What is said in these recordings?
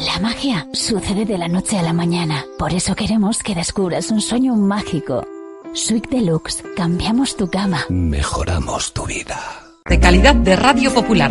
La magia sucede de la noche a la mañana. Por eso queremos que descubras un sueño mágico. Sweet Deluxe. Cambiamos tu cama. Mejoramos tu vida. De calidad de Radio Popular.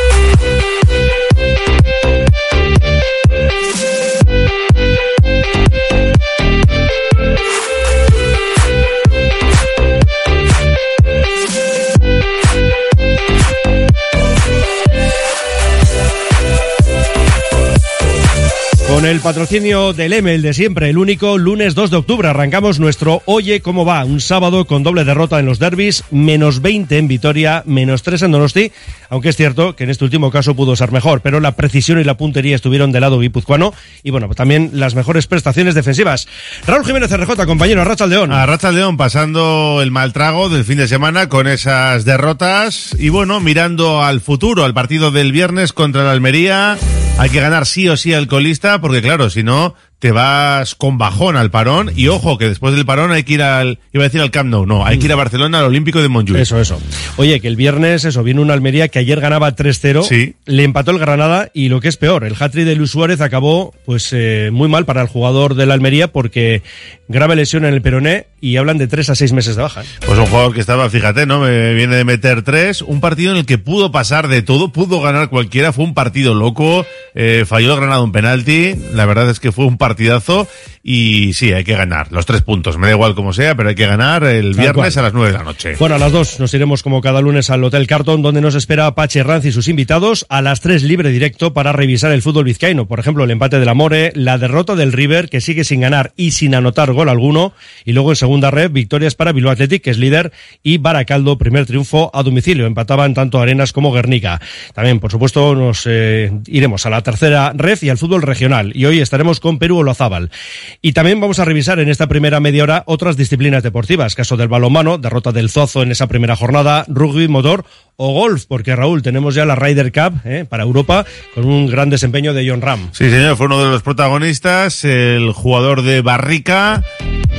Con el patrocinio del M, el de siempre, el único, lunes 2 de octubre arrancamos nuestro Oye cómo va, un sábado con doble derrota en los derbis, menos 20 en Vitoria, menos 3 en Donosti, aunque es cierto que en este último caso pudo ser mejor, pero la precisión y la puntería estuvieron del lado guipuzcoano y bueno, también las mejores prestaciones defensivas. Raúl Jiménez RJ, compañero, a Racha León. A Racha León pasando el mal trago del fin de semana con esas derrotas y bueno, mirando al futuro, al partido del viernes contra la Almería, hay que ganar sí o sí al colista porque claro, si no, te vas con bajón al parón y ojo que después del parón hay que ir al iba a decir al Camp Nou, no, hay que ir a Barcelona al Olímpico de Montjuic. Eso, eso. Oye, que el viernes eso viene una Almería que ayer ganaba 3-0, sí. le empató el Granada y lo que es peor, el hat de Luis Suárez acabó pues eh, muy mal para el jugador de la Almería porque grave lesión en el peroné y hablan de 3 a 6 meses de baja. Pues un jugador que estaba, fíjate, ¿no? Me viene de meter 3, un partido en el que pudo pasar de todo, pudo ganar cualquiera, fue un partido loco, eh, falló el Granada un penalti, la verdad es que fue un partidazo y sí, hay que ganar los tres puntos. Me da igual como sea, pero hay que ganar el viernes a las nueve de la noche. Bueno, a las dos nos iremos como cada lunes al Hotel Carton, donde nos espera Pache Ranz y sus invitados. A las tres libre directo para revisar el fútbol vizcaíno. Por ejemplo, el empate del Amore, la derrota del River, que sigue sin ganar y sin anotar gol alguno. Y luego en segunda red, victorias para Bilbao Athletic, que es líder, y Baracaldo, primer triunfo a domicilio. Empataban tanto Arenas como Guernica. También, por supuesto, nos eh, iremos a la tercera red y al fútbol regional. Y hoy estaremos con Perú Olazábal. Y también vamos a revisar en esta primera media hora otras disciplinas deportivas, caso del balonmano, derrota del Zozo en esa primera jornada, rugby, motor o golf, porque Raúl, tenemos ya la Ryder Cup eh, para Europa con un gran desempeño de John Ram. Sí, señor, fue uno de los protagonistas, el jugador de Barrica,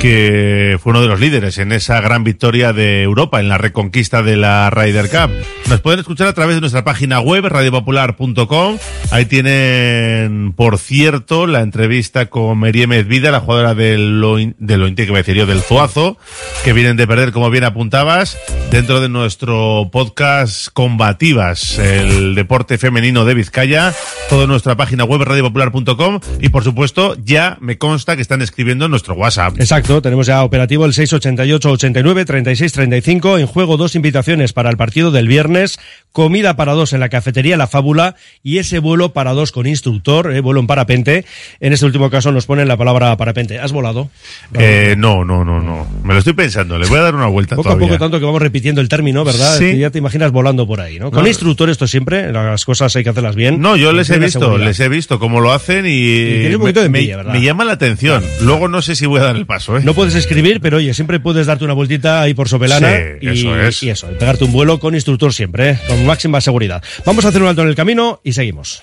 que fue uno de los líderes en esa gran victoria de Europa, en la reconquista de la Ryder Cup. Nos pueden escuchar a través de nuestra página web, radiopopular.com. Ahí tienen, por cierto, la entrevista con Merie Medvida, la jugadora del, Loin, del que me decía del Zoazo, que vienen de perder, como bien apuntabas, dentro de nuestro podcast Combativas, el deporte femenino de Vizcaya, todo en nuestra página web, radiopopular.com, y por supuesto, ya me consta que están escribiendo en nuestro WhatsApp. Exacto Tenemos ya operativo el 688 89 36 35 en juego dos invitaciones para el partido del viernes, comida para dos en la cafetería La Fábula y ese vuelo para dos con instructor, eh, vuelo en parapente. En este último caso nos ponen la palabra parapente. ¿Has volado? Eh, no, no, no, no. Me lo estoy pensando. Le voy a dar una vuelta Poco todavía. a poco tanto que vamos repitiendo el término, ¿verdad? Sí. Que ya te imaginas volando por ahí, ¿no? Con No. instructor esto siempre, las cosas hay que hacerlas bien. No, yo les he visto, seguridad. les he visto cómo lo hacen y, tienes un poquito de me, envidia, ¿verdad? me llama la atención. Luego no sé si voy a dar el paso, ¿eh? No puedes escribir, pero oye, siempre puedes darte una vueltita ahí por Sopelana Sí, y eso es. y eso, pegarte un vuelo con instructor siempre, ¿eh? con máxima seguridad. Vamos a hacer un alto en el camino y seguimos.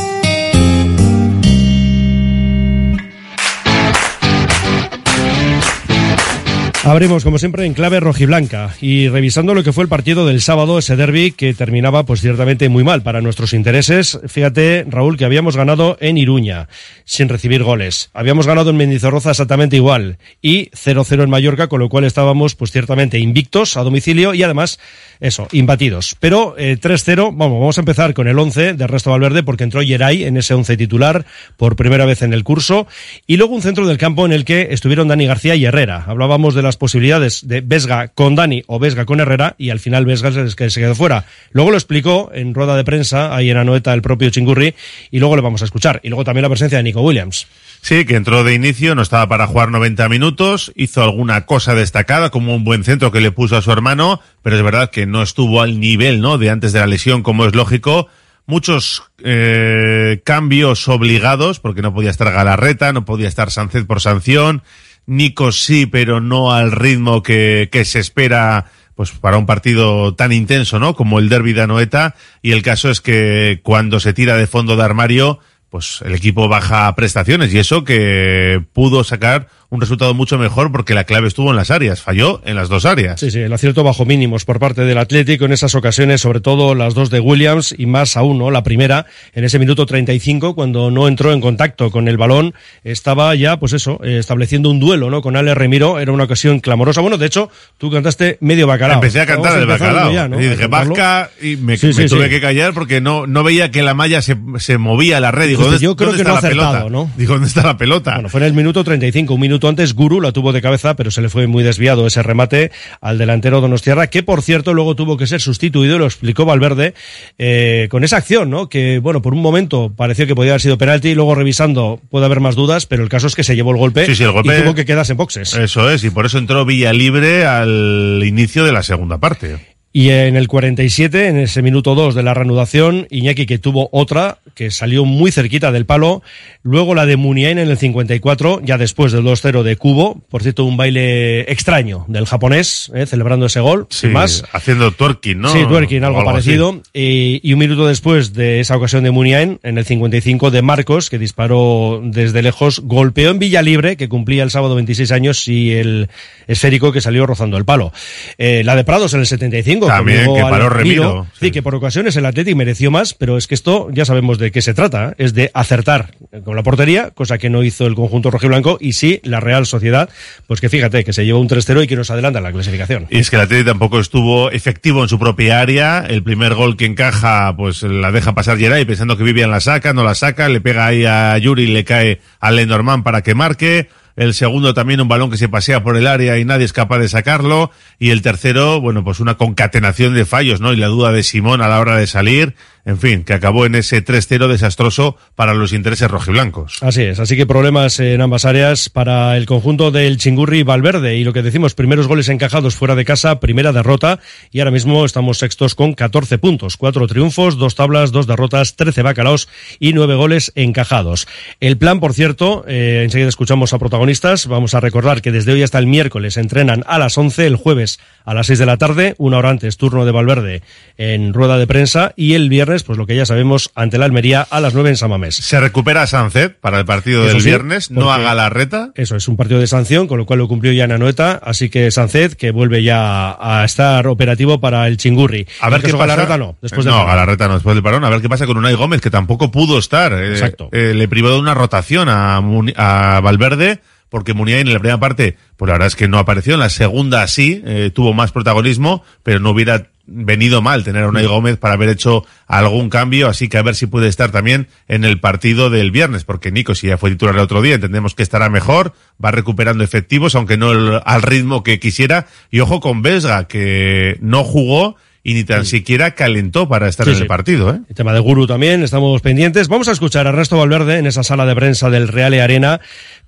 Abrimos, como siempre, en clave rojiblanca y revisando lo que fue el partido del sábado, ese derby que terminaba, pues ciertamente muy mal para nuestros intereses. Fíjate, Raúl, que habíamos ganado en Iruña, sin recibir goles. Habíamos ganado en Mendizorroza exactamente igual y 0-0 en Mallorca, con lo cual estábamos, pues ciertamente invictos a domicilio y además, eso, imbatidos. Pero eh, 3-0, vamos, vamos a empezar con el 11 de Resto Valverde, porque entró Yeray en ese 11 titular por primera vez en el curso y luego un centro del campo en el que estuvieron Dani García y Herrera. Hablábamos de las posibilidades de Vesga con Dani o Vesga con Herrera y al final Vesga es que se quedó fuera. Luego lo explicó en rueda de prensa, ahí en Anoeta, el propio Chingurri, y luego le vamos a escuchar. Y luego también la presencia de Nico Williams. Sí, que entró de inicio, no estaba para jugar 90 minutos, hizo alguna cosa destacada, como un buen centro que le puso a su hermano, pero es verdad que no estuvo al nivel, ¿no? De antes de la lesión, como es lógico. Muchos eh, cambios obligados, porque no podía estar Galarreta, no podía estar Sánchez por sanción. Nico sí, pero no al ritmo que, que se espera pues para un partido tan intenso, ¿no? Como el derby de Anoeta. Y el caso es que cuando se tira de fondo de armario, pues el equipo baja prestaciones y eso que pudo sacar un resultado mucho mejor porque la clave estuvo en las áreas, falló en las dos áreas. Sí, sí, el acierto bajo mínimos por parte del Atlético en esas ocasiones, sobre todo las dos de Williams y más aún, ¿no? La primera, en ese minuto 35, cuando no entró en contacto con el balón, estaba ya, pues eso, eh, estableciendo un duelo, ¿no? Con Ale Remiro, era una ocasión clamorosa. Bueno, de hecho, tú cantaste medio bacalao. Empecé a cantar el bacalao. ya, ¿no? Y dije, vasca, y me, Sí, me sí, tuve sí. que callar porque no, no veía que la malla se, se movía a la red. ¿dónde, yo creo dónde que está no ha la pelota? acertado, ¿no? Digo, ¿dónde está la pelota? Bueno, fue en el minuto 35. Un minuto antes, Guru la tuvo de cabeza, pero se le fue muy desviado ese remate al delantero Donostiarra, que por cierto luego tuvo que ser sustituido, lo explicó Valverde, eh, con esa acción, ¿no? Que, bueno, por un momento pareció que podía haber sido penalti, y luego revisando puede haber más dudas, pero el caso es que se llevó el golpe, Sí, sí, el golpe- y tuvo que quedarse en boxes. Eso es, y por eso entró Villa Libre al inicio de la segunda parte. Y en el 47, en ese minuto 2 de la reanudación, Iñaki que tuvo otra, que salió muy cerquita del palo. Luego la de Muniain en el 54, ya después del 2-0 de Cubo. Por cierto, un baile extraño del japonés, eh, celebrando ese gol. Sí, sin más. haciendo twerking, ¿no? Sí, twerking, algo, parecido. Y, y un minuto después de esa ocasión de Muniain, en el 55 de Marcos, que disparó desde lejos, golpeó en Villa Libre, que cumplía el sábado 26 años, y el esférico que salió rozando el palo. Eh, la de Prados en el 75, domingo. También, que paró. Remiro, Sí, que por ocasiones el Atleti mereció más, pero es que esto ya sabemos de qué se trata. Es de acertar con la portería, cosa que no hizo el conjunto rojiblanco, y sí la Real Sociedad, pues que fíjate, que se lleva un 3-0 y que nos adelanta en la clasificación. Y es que el Atleti tampoco estuvo efectivo en su propia área. El primer gol que encaja, pues la deja pasar Geray pensando que Vivian la saca, no la saca, le pega ahí a Yuri y le cae a Lenormand para que marque. El segundo también un balón que se pasea por el área y nadie es capaz de sacarlo. Y el tercero, bueno, pues una concatenación de fallos, ¿no? Y la duda de Simón a la hora de salir. En fin, que acabó en ese 3-0 desastroso para los intereses rojiblancos. Así es, así que problemas en ambas áreas para el conjunto del Chingurri Valverde y lo que decimos, primeros goles encajados fuera de casa, primera derrota y ahora mismo estamos sextos con 14 puntos, cuatro triunfos, dos tablas, dos derrotas, 13 bacalaos y nueve goles encajados. El plan, por cierto, eh, enseguida escuchamos a protagonistas, vamos a recordar que desde hoy hasta el miércoles entrenan a las 11, el jueves a las 6 de la tarde, una hora antes turno de Valverde en rueda de prensa y el viernes, pues lo que ya sabemos, ante la Almería a las 9 en Samamés. Se recupera Sánchez para el partido Eso del sí, viernes, no haga la reta. Eso es un partido de sanción, con lo cual lo cumplió ya Nanoeta, así que Sánchez que vuelve ya a estar operativo para el Chingurri. A ver qué pasa. Galarreta no, después del no. Galarreta no, después del parón. A ver qué pasa con Unai Gómez, que tampoco pudo estar. Eh, Exacto. eh, le privó de una rotación a, Muni- a Valverde, porque Muniain en la primera parte, pues la verdad es que no apareció. En la segunda sí, eh, tuvo más protagonismo, pero no hubiera venido mal tener a Unai Gómez para haber hecho algún cambio, así que a ver si puede estar también en el partido del viernes, porque Nico, si ya fue titular el otro día, entendemos que estará mejor, va recuperando efectivos, aunque no el- al ritmo que quisiera, y ojo con Vesga, que no jugó y ni tan siquiera calentó para estar Sí, en sí. el partido, ¿eh? El tema de Guru también, estamos pendientes. Vamos a escuchar a Ernesto Valverde en esa sala de prensa del Real Arena,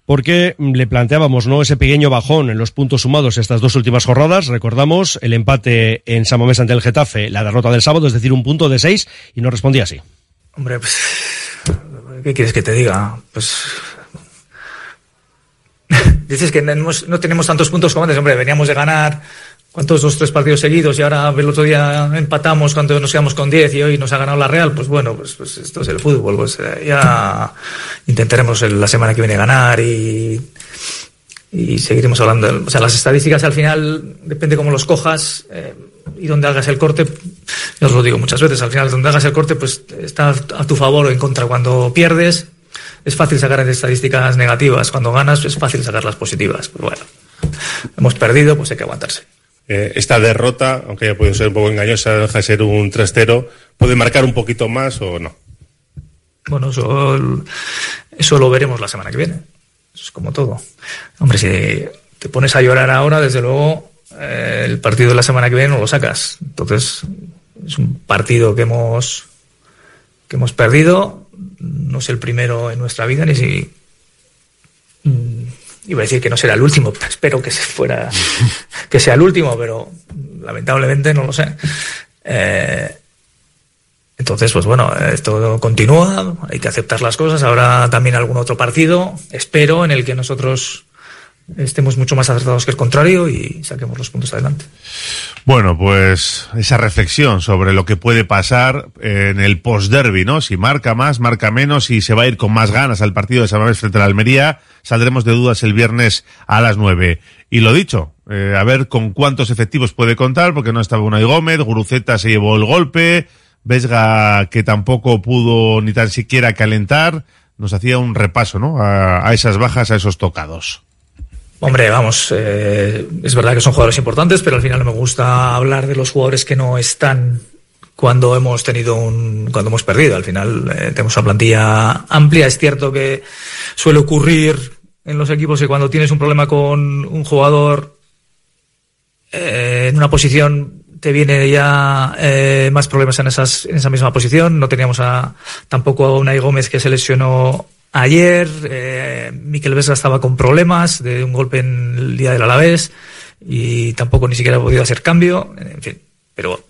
porque le planteábamos no ese pequeño bajón en los puntos sumados estas dos últimas jornadas. Recordamos el empate en Samamés ante el Getafe, la derrota del sábado, es decir, un punto de seis, y nos respondía así. Hombre, pues. ¿Qué quieres que te diga? Pues. Dices que no tenemos tantos puntos como antes. Hombre, veníamos de ganar. ¿Cuántos? Dos, tres partidos seguidos y ahora el otro día empatamos cuando nos quedamos con 10 y hoy nos ha ganado la Real. Pues bueno, pues, pues esto es el fútbol. Pues eh, ya intentaremos la semana que viene ganar y, seguiremos hablando. O sea, las estadísticas al final, depende cómo los cojas eh, y donde hagas el corte. Ya os lo digo muchas veces, al final donde hagas el corte, pues está a tu favor o en contra. Cuando pierdes, es fácil sacar estadísticas negativas. Cuando ganas, es fácil sacar las positivas. Pues bueno, hemos perdido, pues hay que aguantarse. Eh, esta derrota, aunque haya podido ser un poco engañosa, deja de ser un 3-0, ¿puede marcar un poquito más o no? Bueno, eso, eso lo veremos la semana que viene. Es como todo. Hombre, si te pones a llorar ahora, desde luego, eh, el partido de la semana que viene no lo sacas. Entonces, es un partido que hemos, que hemos perdido. No es el primero en nuestra vida, ni si. Iba a decir que no será el último, pero espero que sea el último, pero lamentablemente no lo sé. Eh, entonces, pues bueno, esto continúa, hay que aceptar las cosas. Ahora también algún otro partido, espero, en el que nosotros estemos mucho más acertados que el contrario y saquemos los puntos adelante. Bueno, pues esa reflexión sobre lo que puede pasar en el post-derby, ¿no? Si marca más, marca menos, si se va a ir con más ganas al partido de San Mamés frente a la Almería, saldremos de dudas el viernes a las nueve. Y lo dicho, eh, a ver con cuántos efectivos puede contar, porque no estaba Unai Gómez, Guruceta se llevó el golpe, Vesga que tampoco pudo ni tan siquiera calentar, nos hacía un repaso, ¿no? A esas bajas, a esos tocados. Hombre, vamos, eh, es verdad que son jugadores importantes, pero al final me gusta hablar de los jugadores que no están cuando hemos tenido un, cuando hemos perdido. Al final eh, tenemos una plantilla amplia. Es cierto que suele ocurrir en los equipos que cuando tienes un problema con un jugador eh, en una posición te viene ya eh, más problemas en, esas, en esa misma posición. No teníamos a, tampoco a Unai Gómez que se lesionó ayer. Eh, Miquel Vesga estaba con problemas de un golpe en el día del Alavés y tampoco ni siquiera ha podido hacer cambio. En fin, pero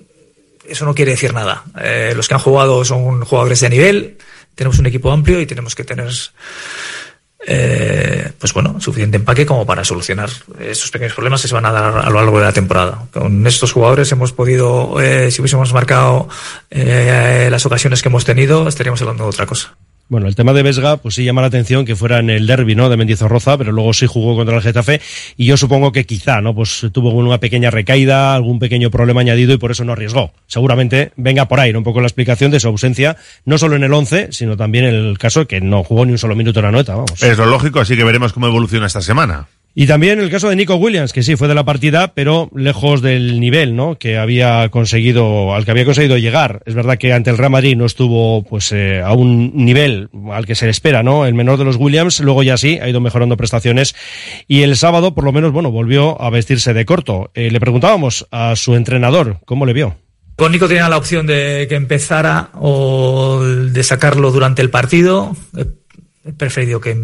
eso no quiere decir nada. Eh, los que han jugado son jugadores de nivel. Tenemos un equipo amplio y tenemos que tener eh, pues bueno, suficiente empaque como para solucionar estos pequeños problemas que se van a dar a lo largo de la temporada. Con estos jugadores hemos podido, eh, si hubiésemos marcado eh, las ocasiones que hemos tenido, estaríamos hablando de otra cosa. Bueno, el tema de Vesga, pues sí llama la atención que fuera en el derby, ¿no? De Mendizorroza, pero luego sí jugó contra el Getafe y yo supongo que quizá, ¿no? Pues tuvo una pequeña recaída, algún pequeño problema añadido y por eso no arriesgó. Seguramente venga por ahí, ¿no? Un poco la explicación de su ausencia, no solo en el 11, sino también en el caso que no jugó ni un solo minuto en la nota, vamos. Es lo lógico, así que veremos cómo evoluciona esta semana. Y también el caso de Nico Williams, que sí fue de la partida, pero lejos del nivel, ¿no? Que había conseguido, al que había conseguido llegar. Es verdad que ante el Real Madrid no estuvo, pues, eh, a un nivel al que se le espera, ¿no? El menor de los Williams, luego ya sí, ha ido mejorando prestaciones. Y el sábado, por lo menos, bueno, volvió a vestirse de corto. Eh, le preguntábamos a su entrenador, ¿cómo le vio? Con Nico tenía la opción de que empezara o de sacarlo durante el partido. He preferido que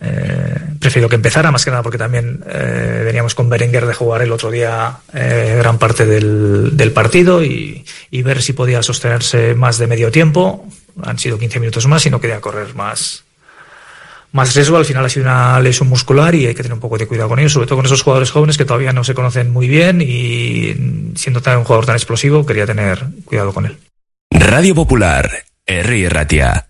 eh, prefiero que empezara, más que nada porque también eh, veníamos con Berenguer de jugar el otro día eh, gran parte del, partido y, y, ver si podía sostenerse más de medio tiempo. Han sido 15 minutos más y no quería correr más, más riesgo. Al final ha sido una lesión muscular y hay que tener un poco de cuidado con ellos, sobre todo con esos jugadores jóvenes que todavía no se conocen muy bien y siendo tan un jugador tan explosivo, quería tener cuidado con él. Radio Popular, R. Ratia.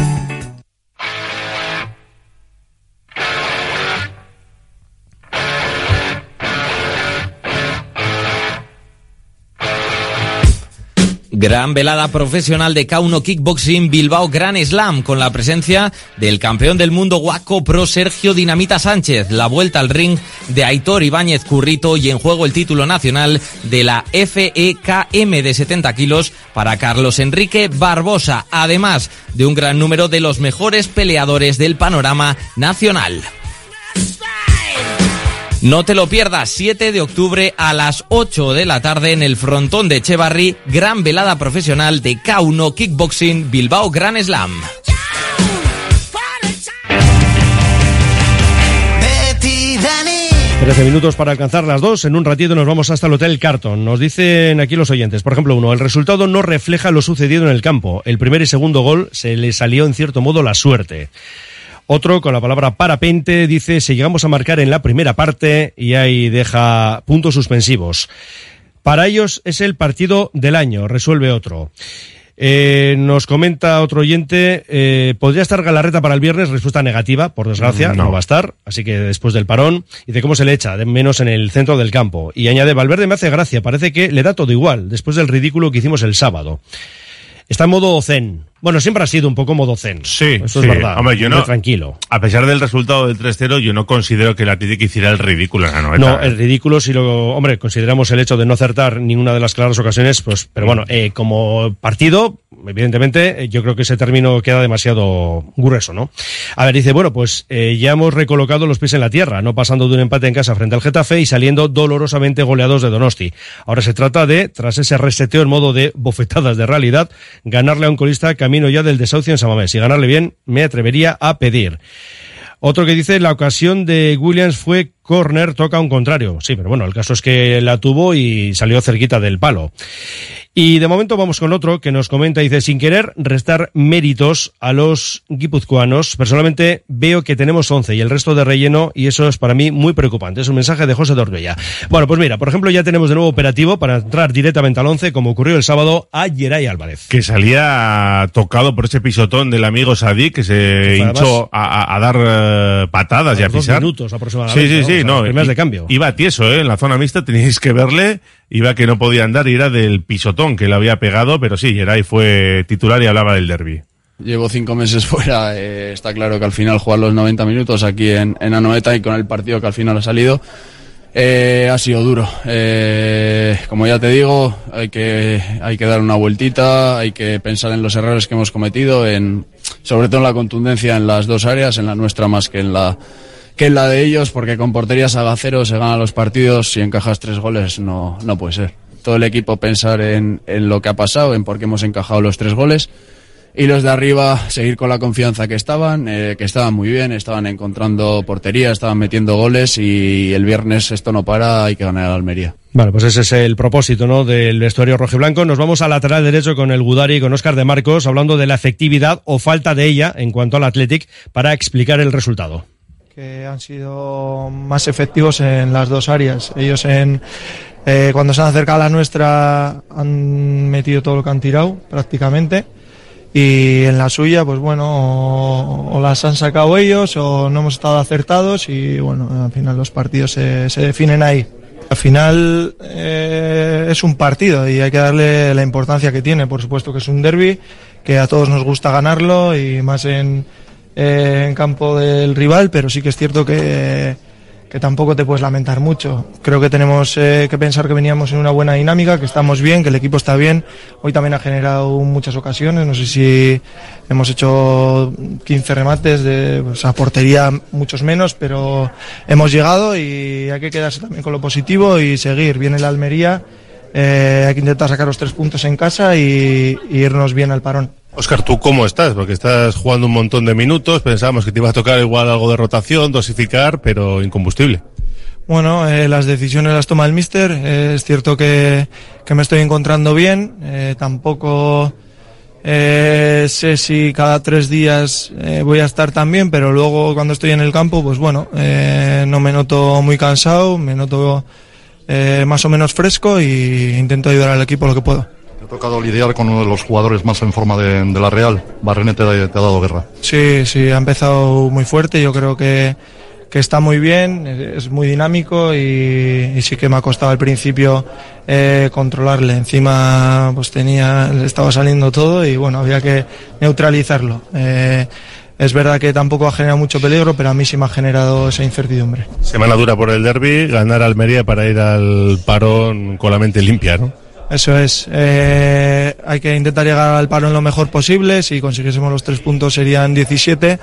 Gran velada profesional de K1 Kickboxing Bilbao Gran Slam con la presencia del campeón del mundo Waco Pro Sergio Dinamita Sánchez, la vuelta al ring de Aitor Ibáñez Currito y en juego el título nacional de la FEKM de 70 kilos para Carlos Enrique Barbosa, además de un gran número de los mejores peleadores del panorama nacional. No te lo pierdas, 7 de octubre a las 8 de la tarde en el frontón de Echevarri, gran velada profesional de K1 Kickboxing Bilbao Gran Slam. Trece minutos para alcanzar las dos. En un ratito nos vamos hasta el Hotel Carton. Nos dicen aquí los oyentes. Por ejemplo, uno, el resultado no refleja lo sucedido en el campo. El primer y segundo gol se le salió en cierto modo la suerte. Otro con la palabra parapente dice, si llegamos a marcar en la primera parte y ahí deja puntos suspensivos. Para ellos es el partido del año, resuelve otro. Eh, nos comenta otro oyente, eh, ¿podría estar Galarreta para el viernes? Respuesta negativa, por desgracia, no. no. va a estar, así que después del parón, y de cómo se le echa, de menos en el centro del campo. Y añade, Valverde me hace gracia, parece que le da todo igual, después del ridículo que hicimos el sábado. Está en modo zen. Bueno, siempre ha sido un poco modo zen. Sí, eso sí. es verdad. Hombre, yo no, tranquilo. A pesar del resultado del 3-0, yo no considero que el Atlético hiciera el ridículo en la noveta. No, el ridículo, si lo, hombre, consideramos el hecho de no acertar ninguna de las claras ocasiones, pues, pero bueno, eh, como partido, evidentemente, yo creo que ese término queda demasiado grueso, ¿no? A ver, dice, bueno, pues eh, ya hemos recolocado los pies en la tierra, no pasando de un empate en casa frente al Getafe y saliendo dolorosamente goleados de Donosti. Ahora se trata de, tras ese reseteo en modo de bofetadas de realidad, ganarle a un colista camino ya del desahucio en Samamés. Y ganarle bien, me atrevería a pedir. Otro que dice, la ocasión de Williams fue córner toca un contrario. Sí, pero bueno, el caso es que la tuvo y salió cerquita del palo. Y de momento vamos con otro que nos comenta, dice, sin querer restar méritos a los guipuzcoanos, personalmente veo que tenemos 11 y el resto de relleno y eso es para mí muy preocupante. Es un mensaje de José Dorbella. Bueno, pues mira, por ejemplo, ya tenemos de nuevo operativo para entrar directamente al 11, como ocurrió el sábado, a Geray Álvarez. Que salía tocado por ese pisotón del amigo Sadik, que se hinchó a, a, dar uh, patadas y a pisar. minutos aproximadamente. Sí, sí, sí, ¿no? no. Primeras de cambio. Iba tieso, ¿eh? En la zona mixta teníais que verle, iba que no podía andar y era del pisotón que le había pegado, pero sí, Geray fue titular y hablaba del derby. Llevo cinco meses fuera, eh, está claro que al final jugar los 90 minutos aquí en, en Anoeta y con el partido que al final ha salido, eh, ha sido duro. Eh, como ya te digo, hay que, hay que dar una vueltita, hay que pensar en los errores que hemos cometido, en, sobre todo en la contundencia en las dos áreas, en la nuestra más que en la, que en la de ellos, porque con porterías a cero se ganan los partidos, si encajas tres goles no, no puede ser. Todo el equipo pensar en, en lo que ha pasado, en por qué hemos encajado los tres goles y los de arriba seguir con la confianza que estaban, eh, que estaban muy bien, estaban encontrando portería, estaban metiendo goles y el viernes esto no para, hay que ganar a Almería. Vale, pues ese es el propósito ¿no? del vestuario rojiblanco. Nos vamos al lateral derecho con el Gudari y con Óscar de Marcos, hablando de la efectividad o falta de ella en cuanto al Athletic para explicar el resultado. Que han sido más efectivos en las dos áreas. Ellos en eh, cuando se han acercado a la nuestra han metido todo lo que han tirado prácticamente. Y en la suya pues bueno o, o, las han sacado ellos o no hemos estado acertados y bueno al final los partidos se, se definen ahí. Al final eh, es un partido y hay que darle la importancia que tiene. Por supuesto que es un derby que a todos nos gusta ganarlo y más en, eh, en campo del rival pero sí que es cierto que que tampoco te puedes lamentar mucho. Creo que tenemos eh, que pensar que veníamos en una buena dinámica, que estamos bien, que el equipo está bien. Hoy también ha generado muchas ocasiones, no sé si hemos hecho 15 remates de pues, a portería, muchos menos, pero hemos llegado y hay que quedarse también con lo positivo y seguir. Viene la Almería, eh, hay que intentar sacar los tres puntos en casa y, y irnos bien al parón. Oscar, ¿tú cómo estás? Porque estás jugando un montón de minutos, pensábamos que te iba a tocar igual algo de rotación, dosificar, pero incombustible. Bueno, eh, las decisiones las toma el míster. Eh, es cierto que, que, me estoy encontrando bien. Eh, tampoco eh, sé si cada tres días voy a estar tan bien, pero luego cuando estoy en el campo, pues bueno, no me noto muy cansado, me noto más o menos fresco y intento ayudar al equipo lo que puedo. Te ha tocado lidiar con uno de los jugadores más en forma de, de la Real. Barrene te, te, ha dado guerra. Sí, sí, ha empezado muy fuerte. Yo creo que, que está muy bien, es muy dinámico y, y sí que me ha costado al principio eh, controlarle. Encima, pues tenía, le estaba saliendo todo y bueno, había que neutralizarlo. Eh, es verdad que tampoco ha generado mucho peligro, pero a mí sí me ha generado esa incertidumbre. Semana dura por el derby, ganar Almería para ir al parón con la mente limpia, ¿no? Eso es. Eh, hay que intentar llegar al paro en lo mejor posible. Si consiguiésemos los tres puntos serían 17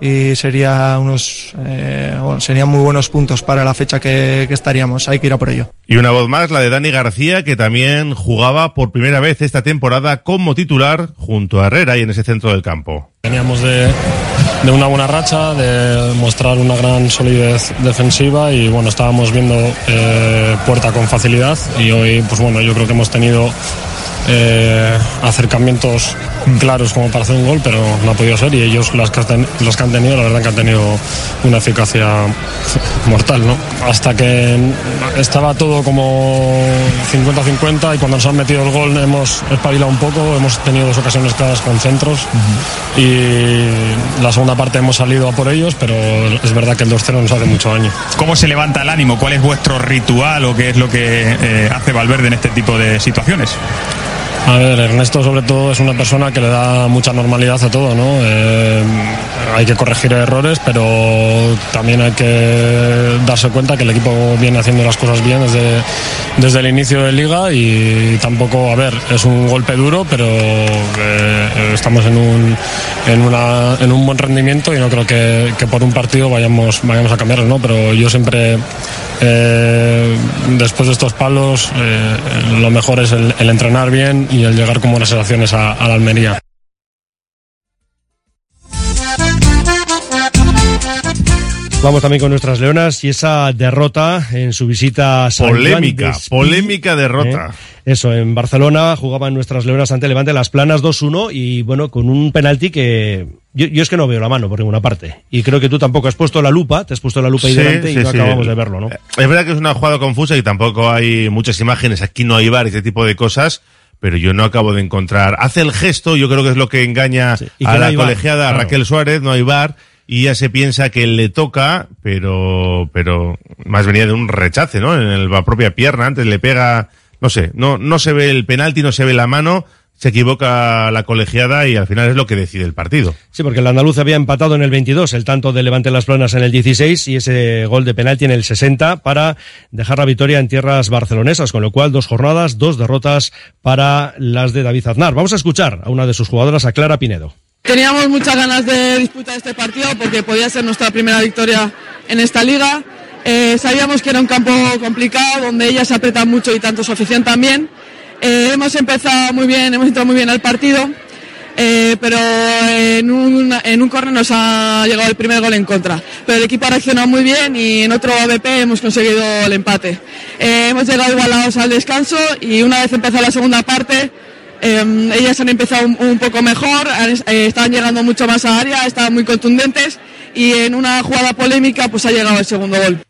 y sería unos, eh, bueno, serían muy buenos puntos para la fecha que, que, estaríamos. Hay que ir a por ello. Y una voz más, la de Dani García, que también jugaba por primera vez esta temporada como titular junto a Herrera y en ese centro del campo. Veníamos de, de una buena racha, de mostrar una gran solidez defensiva y bueno, estábamos viendo eh, puerta con facilidad y hoy, pues bueno, yo creo que hemos tenido eh, acercamientos claros como para hacer un gol, pero no ha podido ser y ellos las que, ten, los que han tenido, la verdad que han tenido una eficacia mortal, ¿no? Hasta que estaba todo como 50-50 y cuando nos han metido el gol hemos espabilado un poco, hemos tenido dos ocasiones claras con centros uh -huh. y la segunda parte hemos salido a por ellos, pero es verdad que el 2-0 nos hace mucho daño. ¿Cómo se levanta el ánimo? ¿Cuál es vuestro ritual o qué es lo que eh, hace Valverde en este tipo de situaciones? A ver, Ernesto sobre todo es una persona que le da mucha normalidad a todo, ¿no? Eh, hay que corregir errores, pero también hay que darse cuenta que el equipo viene haciendo las cosas bien desde, desde el inicio de liga y tampoco, a ver, es un golpe duro, pero eh, estamos en un, en, una, en un buen rendimiento y no creo que, por un partido vayamos, vayamos a cambiarlo, ¿no? Pero yo siempre eh, después de estos palos lo mejor es el, entrenar bien y el llegar con buenas sensaciones a, a la Almería. Vamos también con nuestras leonas y esa derrota en su visita a San Juan Polémica, de Espí. polémica derrota. ¿Eh? Eso, en Barcelona jugaban nuestras leonas ante Levante Las Planas 2-1 y bueno, con un penalti que yo, yo es que no veo la mano por ninguna parte. Y creo que tú tampoco has puesto la lupa, te has puesto la lupa ahí Sí, delante y sí, no sí. acabamos de verlo, ¿no? Es verdad que es una jugada confusa y tampoco hay muchas imágenes. Aquí no hay bar, ese tipo de cosas. Pero yo no acabo de encontrar. Hace el gesto, yo creo que es lo que engaña a la colegiada claro. Raquel Suárez, no hay bar. Y ya se piensa que le toca, pero, pero más venía de un rechace, ¿no? En la propia pierna, antes le pega, no sé, no, no se ve el penalti, no se ve la mano, se equivoca la colegiada y al final es lo que decide el partido. Sí, porque el andaluz había empatado en el 22, el tanto de Levante Las Planas en el 16 y ese gol de penalti en el 60 para dejar la victoria en tierras barcelonesas, con lo cual dos jornadas, dos derrotas para las de David Aznar. Vamos a escuchar a una de sus jugadoras, a Clara Pinedo. Teníamos muchas ganas de disputar este partido porque podía ser nuestra primera victoria en esta liga. Eh, sabíamos que era un campo complicado donde ellas se apretan mucho y tanto su afición también. Eh, hemos empezado muy bien, hemos entrado muy bien al partido, eh, pero en un, en un córner nos ha llegado el primer gol en contra. Pero el equipo ha reaccionado muy bien y en otro ABP hemos conseguido el empate. Eh, hemos llegado igualados al descanso y una vez empezada la segunda parte, ellas han empezado un, poco mejor, han- estaban llegando mucho más a área, estaban muy contundentes y en una jugada polémica pues ha llegado el segundo gol.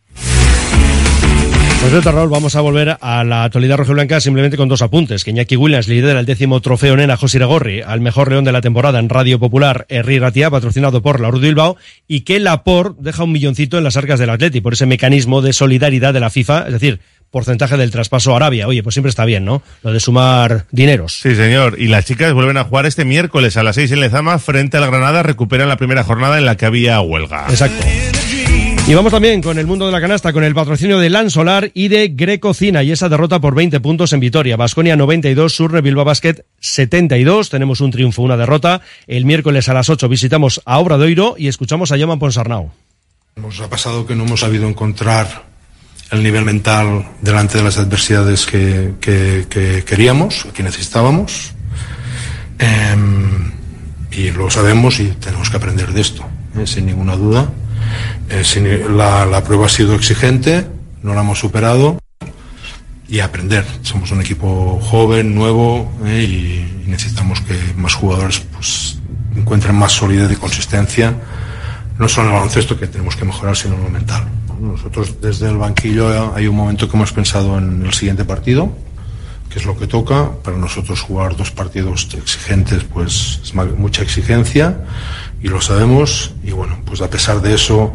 Pues de Raúl, vamos a volver a la actualidad rojiblanca simplemente con dos apuntes. Que Iñaki Williams lidera el décimo trofeo Nena José Iragorri al mejor león de la temporada en Radio Popular Herri Ratia, patrocinado por la Urdu Bilbao, y que Laport deja un milloncito en las arcas del Atleti por ese mecanismo de solidaridad de la FIFA, es decir, porcentaje del traspaso a Arabia. Oye, pues siempre está bien, ¿no? Lo de sumar dineros. Sí, señor. Y las chicas vuelven a jugar este miércoles a las 6 en Lezama frente al Granada. Recuperan la primera jornada en la que había huelga. Exacto. Y vamos también con el mundo de la canasta, con el patrocinio de Lan Solar y de Grecocina y esa derrota por 20 puntos en Vitoria. Basconia 92, Surre Bilbao Basket 72. Tenemos un triunfo, una derrota. El miércoles a las 8 visitamos a Obradoiro y escuchamos a Yaman Ponsarnau. Nos ha pasado que no hemos sabido encontrar el nivel mental delante de las adversidades que, que- que queríamos, que necesitábamos. Em, y lo sabemos y tenemos que aprender de esto, eh, sin ninguna duda. Eh, la, la prueba ha sido exigente, no la hemos superado y aprender. Somos un equipo joven, nuevo eh, y, necesitamos que más jugadores pues, encuentren más solidez y consistencia no solo en el baloncesto que tenemos que mejorar, sino en lo mental. Nosotros desde el banquillo hay un momento que hemos pensado en el siguiente partido, que es lo que toca. Para nosotros jugar dos partidos exigentes, pues es mucha exigencia y lo sabemos. Y bueno, pues a pesar de eso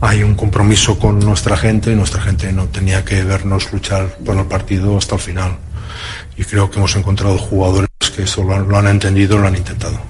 hay un compromiso con nuestra gente y nuestra gente no tenía que vernos luchar por el partido hasta el final. Y creo que hemos encontrado jugadores que eso lo han, lo han entendido, lo han intentado.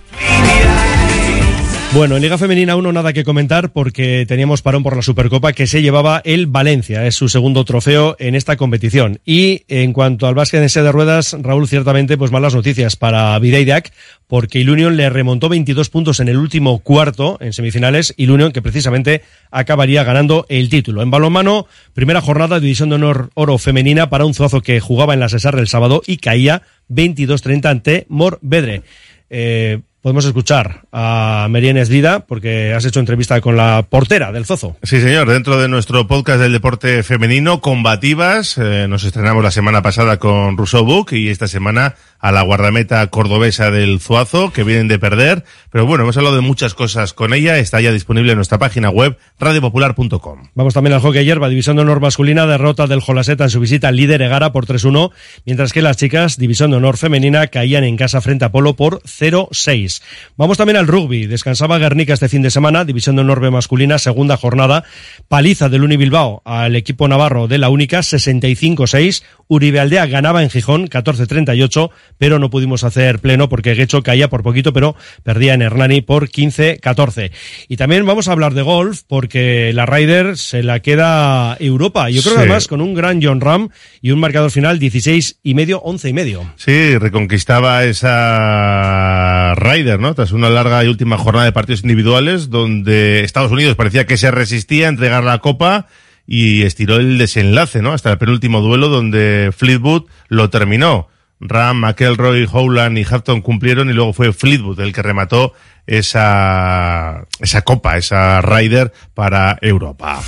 Bueno, en Liga Femenina 1 nada que comentar porque teníamos parón por la Supercopa que se llevaba el Valencia. Es su segundo trofeo en esta competición. Y en cuanto al básquet en silla de ruedas, Raúl, ciertamente, pues malas noticias para Videidak porque Ilunion le remontó 22 puntos en el último cuarto en semifinales. Ilunion que precisamente acabaría ganando el título. En balonmano, primera jornada, división de honor oro femenina para un zuazo que jugaba en la Cesar el sábado y caía 22-30 ante Morvedre. Eh, podemos escuchar a Merienes Vida porque has hecho entrevista con la portera del Zozo. Sí, señor. Dentro de nuestro podcast del deporte femenino, combativas, eh, nos estrenamos la semana pasada con Rousseau Book y esta semana a la guardameta cordobesa del Zuazo, que vienen de perder. Pero bueno, hemos hablado de muchas cosas con ella. Está ya disponible en nuestra página web, radiopopular.com. Vamos también al hockey hierba, división de honor masculina, derrota del Jolaseta en su visita al líder Egara por 3-1, mientras que las chicas, división de honor femenina, caían en casa frente a Polo por 0-6. Vamos también al rugby, descansaba Guernica este fin de semana, división de honor masculina, segunda jornada, paliza del Uni Bilbao al equipo navarro de la Única, 65-6, Uribe Aldea ganaba en Gijón, 14-38, pero no pudimos hacer pleno porque Guecho caía por poquito, pero perdía en Hernani por 15-14. Y también vamos a hablar de golf porque la Ryder se la queda Europa. Yo creo que además con un gran John Ram y un marcador final 16 y medio, 11 y medio. Sí, reconquistaba esa Ryder, ¿no? Tras una larga y última jornada de partidos individuales donde Estados Unidos parecía que se resistía a entregar la copa y estiró el desenlace, ¿no? Hasta el penúltimo duelo donde Fleetwood lo terminó. Ram, McElroy, Howland y Hafton cumplieron y luego fue Fleetwood el que remató esa, esa copa, esa Ryder para Europa.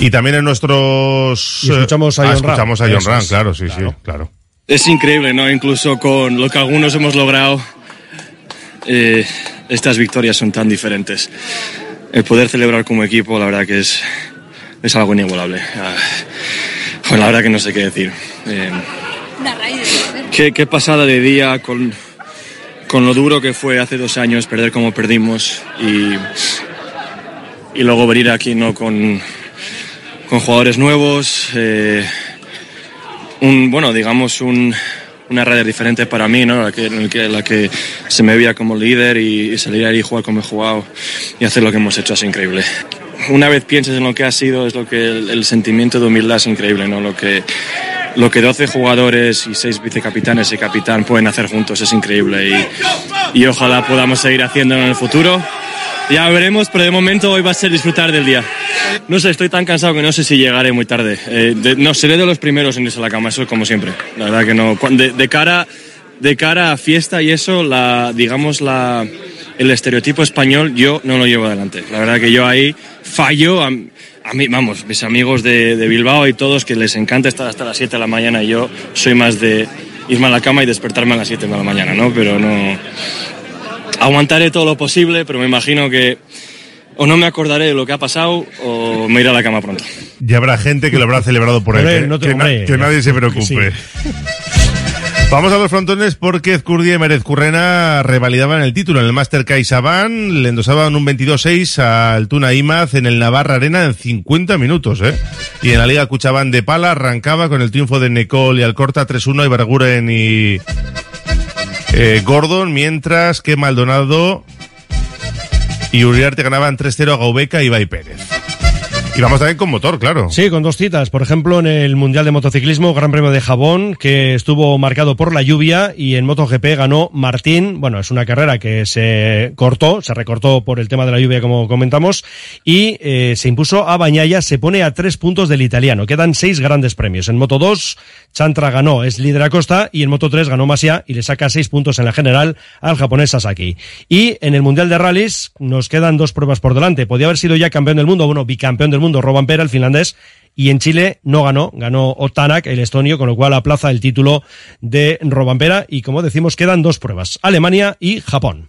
Y también en nuestros... Y escuchamos a ah, John escuchamos Ram. a John Ram, es. claro, sí, sí, claro. Es increíble, ¿no? Incluso con lo que algunos hemos logrado, eh, estas victorias son tan diferentes. El poder celebrar como equipo, la verdad que es, es algo inigualable. Ah, bueno, la verdad que no sé qué decir. Eh, qué, qué pasada de día con, con lo duro que fue hace dos años perder como perdimos y, y luego venir aquí no con, con jugadores nuevos. eh, un, bueno, digamos, un, una radio diferente para mí, ¿no? La que, en que, la que se me veía como líder y, y salir ahí y jugar como he jugado y hacer lo que hemos hecho es increíble. Una vez piensas en lo que ha sido, es lo que el, el sentimiento de humildad es increíble, ¿no? Lo que, lo que 12 jugadores y 6 vicecapitanes y capitán pueden hacer juntos es increíble y, y ojalá podamos seguir haciéndolo en el futuro. Ya veremos, pero de momento hoy va a ser disfrutar del día. No sé, estoy tan cansado que no sé si llegaré muy tarde. Eh, de- no, seré de los primeros en irse a la cama, eso como siempre. La verdad que no. De, de cara, de cara a fiesta y eso, la, digamos, la, el estereotipo español yo no lo llevo adelante. La verdad que yo ahí fallo. A, a mí, vamos, mis amigos de, de Bilbao y todos que les encanta estar hasta las 7 de la mañana y yo soy más de irme a la cama y despertarme a las 7 de la mañana, ¿no? Pero no aguantaré todo lo posible, pero me imagino que o no me acordaré de lo que ha pasado o me iré a la cama pronto. Y habrá gente que lo habrá celebrado por ahí. Hombre, que, no que na- que nadie se preocupe. Vamos a los frontones porque Ezcurdia y Mérez Currena revalidaban el título en el Master CaixaBank, le endosaban un 22-6 al Tuna Imaz en el Navarra Arena en 50 minutos, ¿eh? Y en la Liga Cuchabán de Pala arrancaba con el triunfo de Necol y Alcorta 3-1 y Barguren y eh, Gordon, mientras que Maldonado y Uriarte ganaban 3-0 a Gaubeca y Ibai Pérez. Y vamos también con motor, claro. Sí, con dos citas. Por ejemplo, en el Mundial de Motociclismo, Gran Premio de Jabón, que estuvo marcado por la lluvia, y en MotoGP ganó Martín. Bueno, es una carrera que se cortó, se recortó por el tema de la lluvia, como comentamos, y eh, se impuso a Bañaya, se pone a tres puntos del italiano. Quedan seis grandes premios. En Moto 2, Chantra ganó, es líder a costa, y en Moto 3 ganó Masia y le saca seis puntos en la general al japonés Sasaki. Y en el Mundial de Rallys nos quedan dos pruebas por delante. Podía haber sido ya campeón del mundo, bueno, bicampeón del mundo, Roban Pera, el finlandés, y en Chile no ganó, ganó Otanak, el estonio, con lo cual aplaza el título de Robampera y como decimos quedan dos pruebas, Alemania y Japón.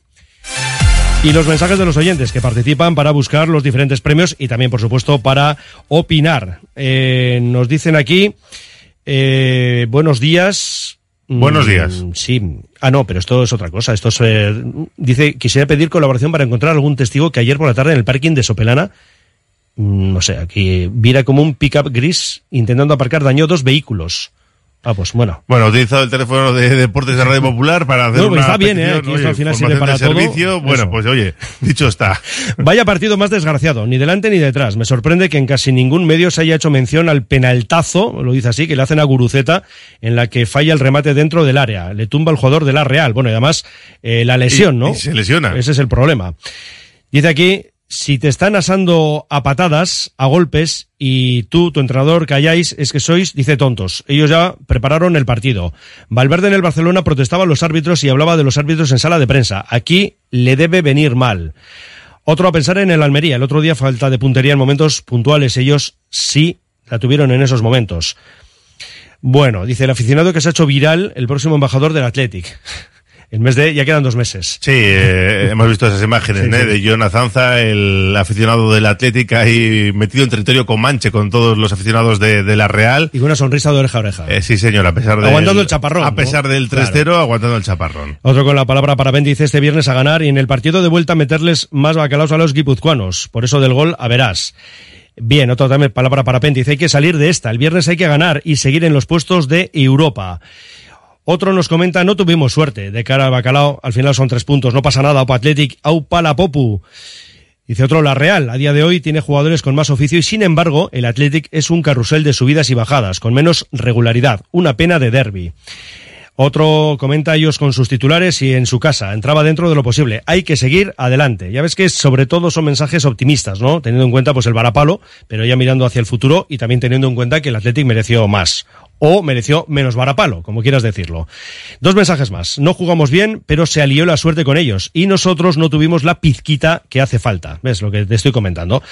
Y los mensajes de los oyentes que participan para buscar los diferentes premios y también, por supuesto, para opinar. Eh, nos dicen aquí, eh, buenos días. Buenos días. Mm, Sí. Ah, no, pero esto es otra cosa. Esto es, eh, dice, quisiera pedir colaboración para encontrar algún testigo que ayer por la tarde en el parking de Sopelana no sé, aquí viera como un pickup gris intentando aparcar dañó dos vehículos. Ah, pues bueno. Bueno, he utilizado el teléfono de Deportes de Radio Popular para hacer No, pues una está bien, ¿eh? Aquí oye, esto al final sirve para todo. servicio. Bueno, pues oye, dicho está. Vaya partido más desgraciado, ni delante ni detrás. Me sorprende que en casi ningún medio se haya hecho mención al penaltazo, lo dice así, que le hacen a Guruceta, en la que falla el remate dentro del área. Le tumba el jugador de la Real. Bueno, y además eh, la lesión, Y- ¿no? y se lesiona. Ese es el problema. Dice aquí, si te están asando a patadas, a golpes, y tú, tu entrenador, calláis, es que sois, dice tontos. Ellos ya prepararon el partido. Valverde en el Barcelona protestaba a los árbitros y hablaba de los árbitros en sala de prensa. Aquí le debe venir mal. Otro a pensar en el Almería. El otro día falta de puntería en momentos puntuales. Ellos sí la tuvieron en esos momentos. Bueno, dice el aficionado que se ha hecho viral el próximo embajador del Athletic. El mes de, ya quedan dos meses. Sí, eh, hemos visto esas imágenes Sí, ¿eh? sí. de John Azanza, el aficionado del Atlético, ahí metido en territorio con Manche con todos los aficionados de, de la Real. Y con una sonrisa de oreja a oreja. Eh, sí, señor, a pesar de. Aguantando el chaparrón, A pesar ¿no? del 3-0, aguantando el chaparrón. Otro con la palabra para este viernes a ganar y en el partido de vuelta meterles más bacalaos a los guipuzcoanos. Por eso del gol a verás. Bien, otra también palabra para Ben dice hay que salir de esta. El viernes hay que ganar y seguir en los puestos de Europa. Otro nos comenta, no tuvimos suerte de cara al bacalao, al final son tres puntos, no pasa nada, Aupa Athletic, Aupa Popu. Dice otro, la Real, a día de hoy tiene jugadores con más oficio y sin embargo el Athletic es un carrusel de subidas y bajadas, con menos regularidad, una pena de derby. Otro comenta ellos con sus titulares y en su casa. Entraba dentro de lo posible. Hay que seguir adelante. Ya ves que sobre todo son mensajes optimistas, ¿no? Teniendo en cuenta pues el varapalo, pero ya mirando hacia el futuro y también teniendo en cuenta que el Athletic mereció más. O mereció menos varapalo, como quieras decirlo. Dos mensajes más. No jugamos bien, pero se alió la suerte con ellos y nosotros no tuvimos la pizquita que hace falta. ¿Ves lo que te estoy comentando?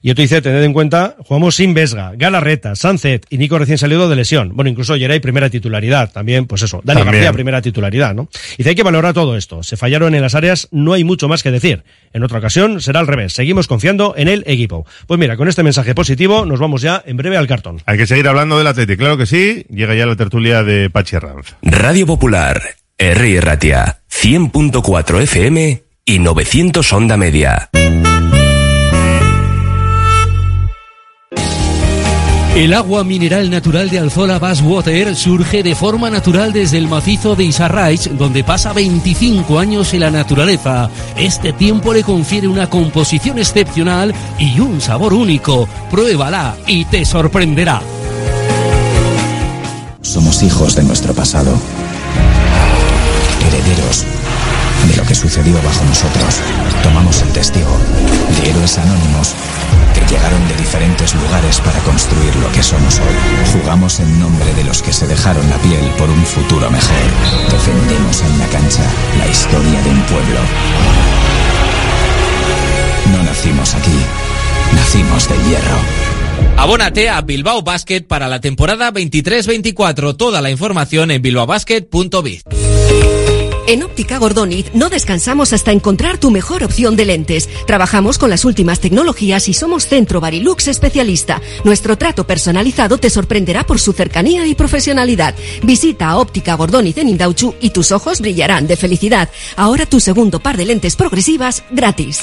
Y otro dice, tened en cuenta, jugamos sin Vesga, Galarreta, Sunset y Nico recién salido de lesión. Bueno, incluso Geray primera titularidad. También, pues eso, Dani También. García primera titularidad, ¿no? Y dice, hay que valorar todo esto. Se fallaron en las áreas, no hay mucho más que decir. En otra ocasión será al revés. Seguimos confiando en el equipo. Pues mira, con este mensaje positivo nos vamos ya en breve al cartón. Hay que seguir hablando del Atleti, claro que sí. Llega ya la tertulia de Pachi Arranz. Radio Popular, R. Ratia, 100.4 FM y 900 Onda Media. El agua mineral natural de Alzola Basswater surge de forma natural desde el macizo de Isarraich, donde pasa 25 años en la naturaleza. Este tiempo le confiere una composición excepcional y un sabor único. Pruébala y te sorprenderá. Somos hijos de nuestro pasado. Herederos de lo que sucedió bajo nosotros. Tomamos el testigo de héroes anónimos que llegaron de diferentes lugares para construir lo que somos hoy. Jugamos en nombre de los que se dejaron la piel por un futuro mejor. Defendemos en la cancha la historia de un pueblo. No nacimos aquí, nacimos del hierro. Abónate a Bilbao Basket para la temporada 23-24. Toda la información en bilbaobasket.biz. En Óptica Gordoniz no descansamos hasta encontrar tu mejor opción de lentes. Trabajamos con las últimas tecnologías y somos Centro Barilux especialista. Nuestro trato personalizado te sorprenderá por su cercanía y profesionalidad. Visita Óptica Gordoniz en Indauchu y tus ojos brillarán de felicidad. Ahora tu segundo par de lentes progresivas gratis.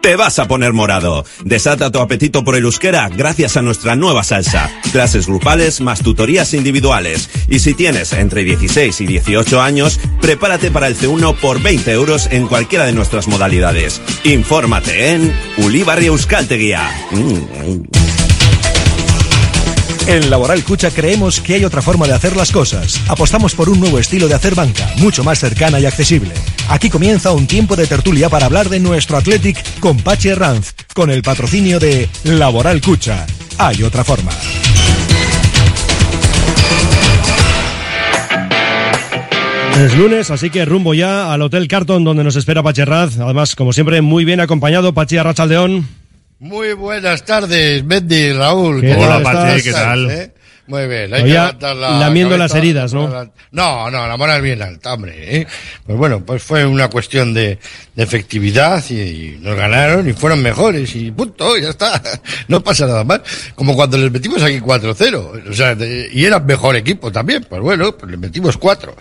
Te vas a poner morado. Desata tu apetito por el euskera gracias a nuestra nueva salsa. Clases grupales más tutorías individuales. Y si tienes entre 16 y 18 años, prepárate para el C1 por 20 euros en cualquiera de nuestras modalidades. Infórmate en Ulibarri Euskalteguía. En Laboral Cucha creemos que hay otra forma de hacer las cosas. Apostamos por un nuevo estilo de hacer banca, mucho más cercana y accesible. Aquí comienza un tiempo de tertulia para hablar de nuestro Athletic con Pachi Ranz, con el patrocinio de Laboral Cucha. Hay otra forma. Es lunes, así que rumbo ya al Hotel Carton, donde nos espera Pachi Arranz. Además, como siempre, muy bien acompañado, Pachi Arrachaldeón. Muy buenas tardes, Mendy, Raúl. ¿Qué ¿Cómo tal estás? estás? ¿Qué tal? ¿Eh? Muy bien, hay Oye, que la lamiendo cabeza, las heridas, ¿no? No, no, la moral bien alta, hombre. ¿eh? Pues bueno, pues fue una cuestión de, de efectividad y, y nos ganaron y fueron mejores y punto, ya está. No pasa nada más. Como cuando les metimos aquí 4-0. O sea, de- y era mejor equipo también. Pues bueno, pues les metimos 4.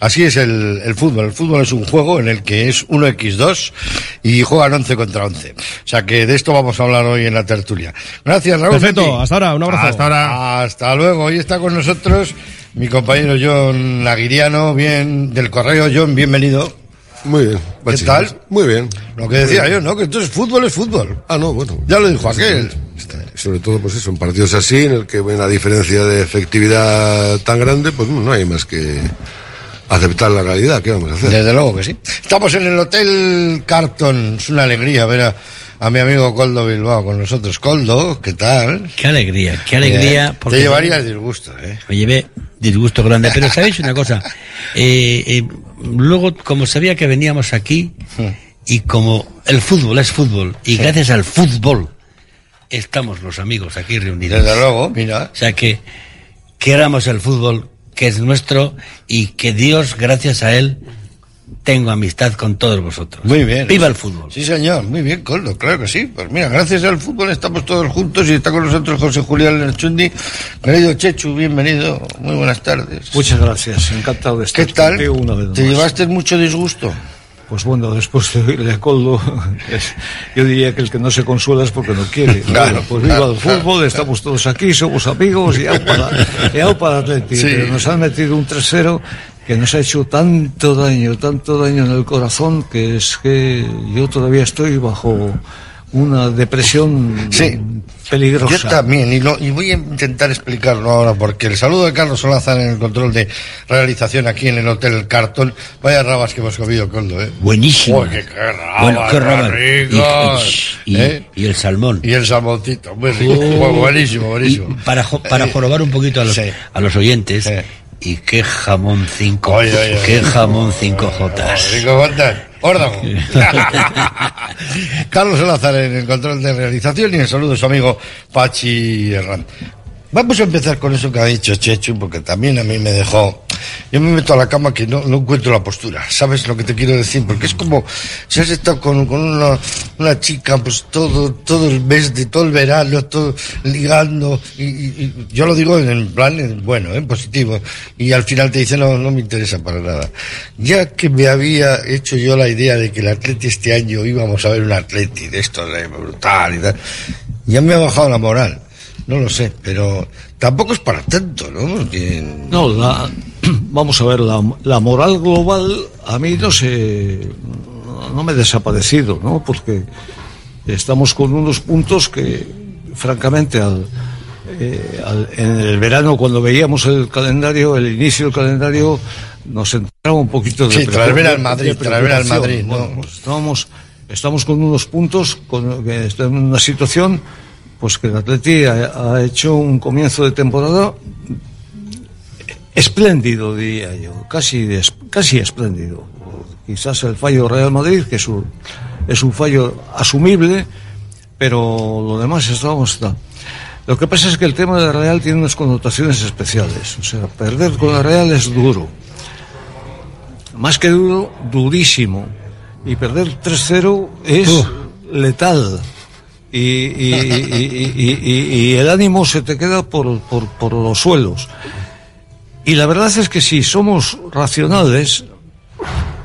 Así es el, el fútbol. El fútbol es un juego en el que es 1x2 y juegan 11 contra 11. O sea que de esto vamos a hablar hoy en la tertulia. Gracias, Raúl. Perfecto, hasta ahora, un abrazo. Hasta ahora. Hasta luego. Hoy está con nosotros mi compañero John Aguiriano, bien, del correo. John, bienvenido. Muy bien. ¿Qué tal? Muy bien. Lo que decía yo, ¿no? Que entonces fútbol es fútbol. Ah, no, bueno. Ya lo dijo aquel. Sobre todo, pues eso, en partidos así, en el que ven la diferencia de efectividad tan grande, pues no hay más que aceptar la realidad. ¿Qué vamos a hacer? Desde luego que sí. Estamos en el Hotel Carton. Es una alegría ver a, a mi amigo Coldo Bilbao con nosotros. Coldo, ¿qué tal? Qué alegría, qué alegría. Eh, porque- te llevarías disgusto, ¿eh? Me llevé disgusto grande. Pero sabéis una cosa, Eh, eh, luego como sabía que veníamos aquí y como el fútbol es fútbol y Sí. gracias al fútbol estamos los amigos aquí reunidos. Desde luego, mira. O sea que queramos el fútbol que es nuestro y que Dios, gracias a él, tengo amistad con todos vosotros. Muy bien. Viva el fútbol. Sí, señor. Muy bien, Coldo. Claro que sí. Pues mira, gracias al fútbol estamos todos juntos y está con nosotros José Julián Lerchundi. Querido Chechu, bienvenido. Muy buenas tardes. Muchas gracias, encantado de estar ¿Qué tal? contigo una vez ¿Te más. llevaste mucho disgusto? Pues bueno, después de oírle a Coldo, yo diría que el que no se consuela es porque no quiere. Claro, Bueno, pues viva claro, el fútbol, estamos todos aquí, somos amigos y au para, y au para Atleti. Sí. Pero nos han metido un 3-0 que nos ha hecho tanto daño, tanto daño en el corazón, que es que yo todavía estoy bajo una depresión Sí. peligrosa. Yo también, y, lo- y voy a intentar explicarlo ahora, porque el saludo de Carlos Solázar en el control de realización aquí en el Hotel Cartón, vaya rabas que hemos comido, Coldo, ¿eh? Buenísimo. Uy, qué, qué rabas, Bueno, qué rabas. Y- y- ¿eh? y el salmón. Y el salmoncito, muy rico, Oh. buenísimo, buenísimo. Para, jo- para Eh, jorobar un poquito a los, sí. a los oyentes, y qué jamón 5 Oye, oye, qué oye. jamón 5 jotas. Rico Gontas, órdago. Carlos Salazar en el control de realización y el saludo de su amigo Pachi Herrán. Vamos a empezar con eso que ha dicho Chechu, porque también a mí me dejó. Yo me meto a la cama que no, no encuentro la postura. ¿Sabes lo que te quiero decir? Porque es como si has estado con, con una, una chica, pues todo, todo el mes de todo el verano, todo ligando. Y, y- yo lo digo en plan en bueno, en positivo. Y al final te dice, no, no me interesa para nada. Ya que me había hecho yo la idea de que el Atleti este año íbamos a ver un Atleti de esto de brutal y tal, ya me ha bajado la moral. No lo sé, pero tampoco es para tanto, ¿no? Porque- No, la- vamos a ver, la, la moral global a mí no se, no me ha desaparecido, ¿no? Porque estamos con unos puntos que, francamente, al, eh, al- en el verano cuando veíamos el calendario, el inicio del calendario, nos entraba un poquito de Sí, tras ver al Madrid, tras ver al. Madrid, ¿no? Bueno, pues estábamos, estamos con unos puntos, con, en una situación, pues que el Atleti ha, ha hecho un comienzo de temporada espléndido, diría yo, casi, casi espléndido. Quizás el fallo Real Madrid, que es un, es un fallo asumible, pero lo demás estábamos... está. Lo que pasa es que el tema de Real tiene unas connotaciones especiales. O sea, perder con la Real es duro. Más que duro, durísimo. Y perder 3-0 es letal. Y- y el ánimo se te queda por, por, por los suelos. Y la verdad es que si somos racionales,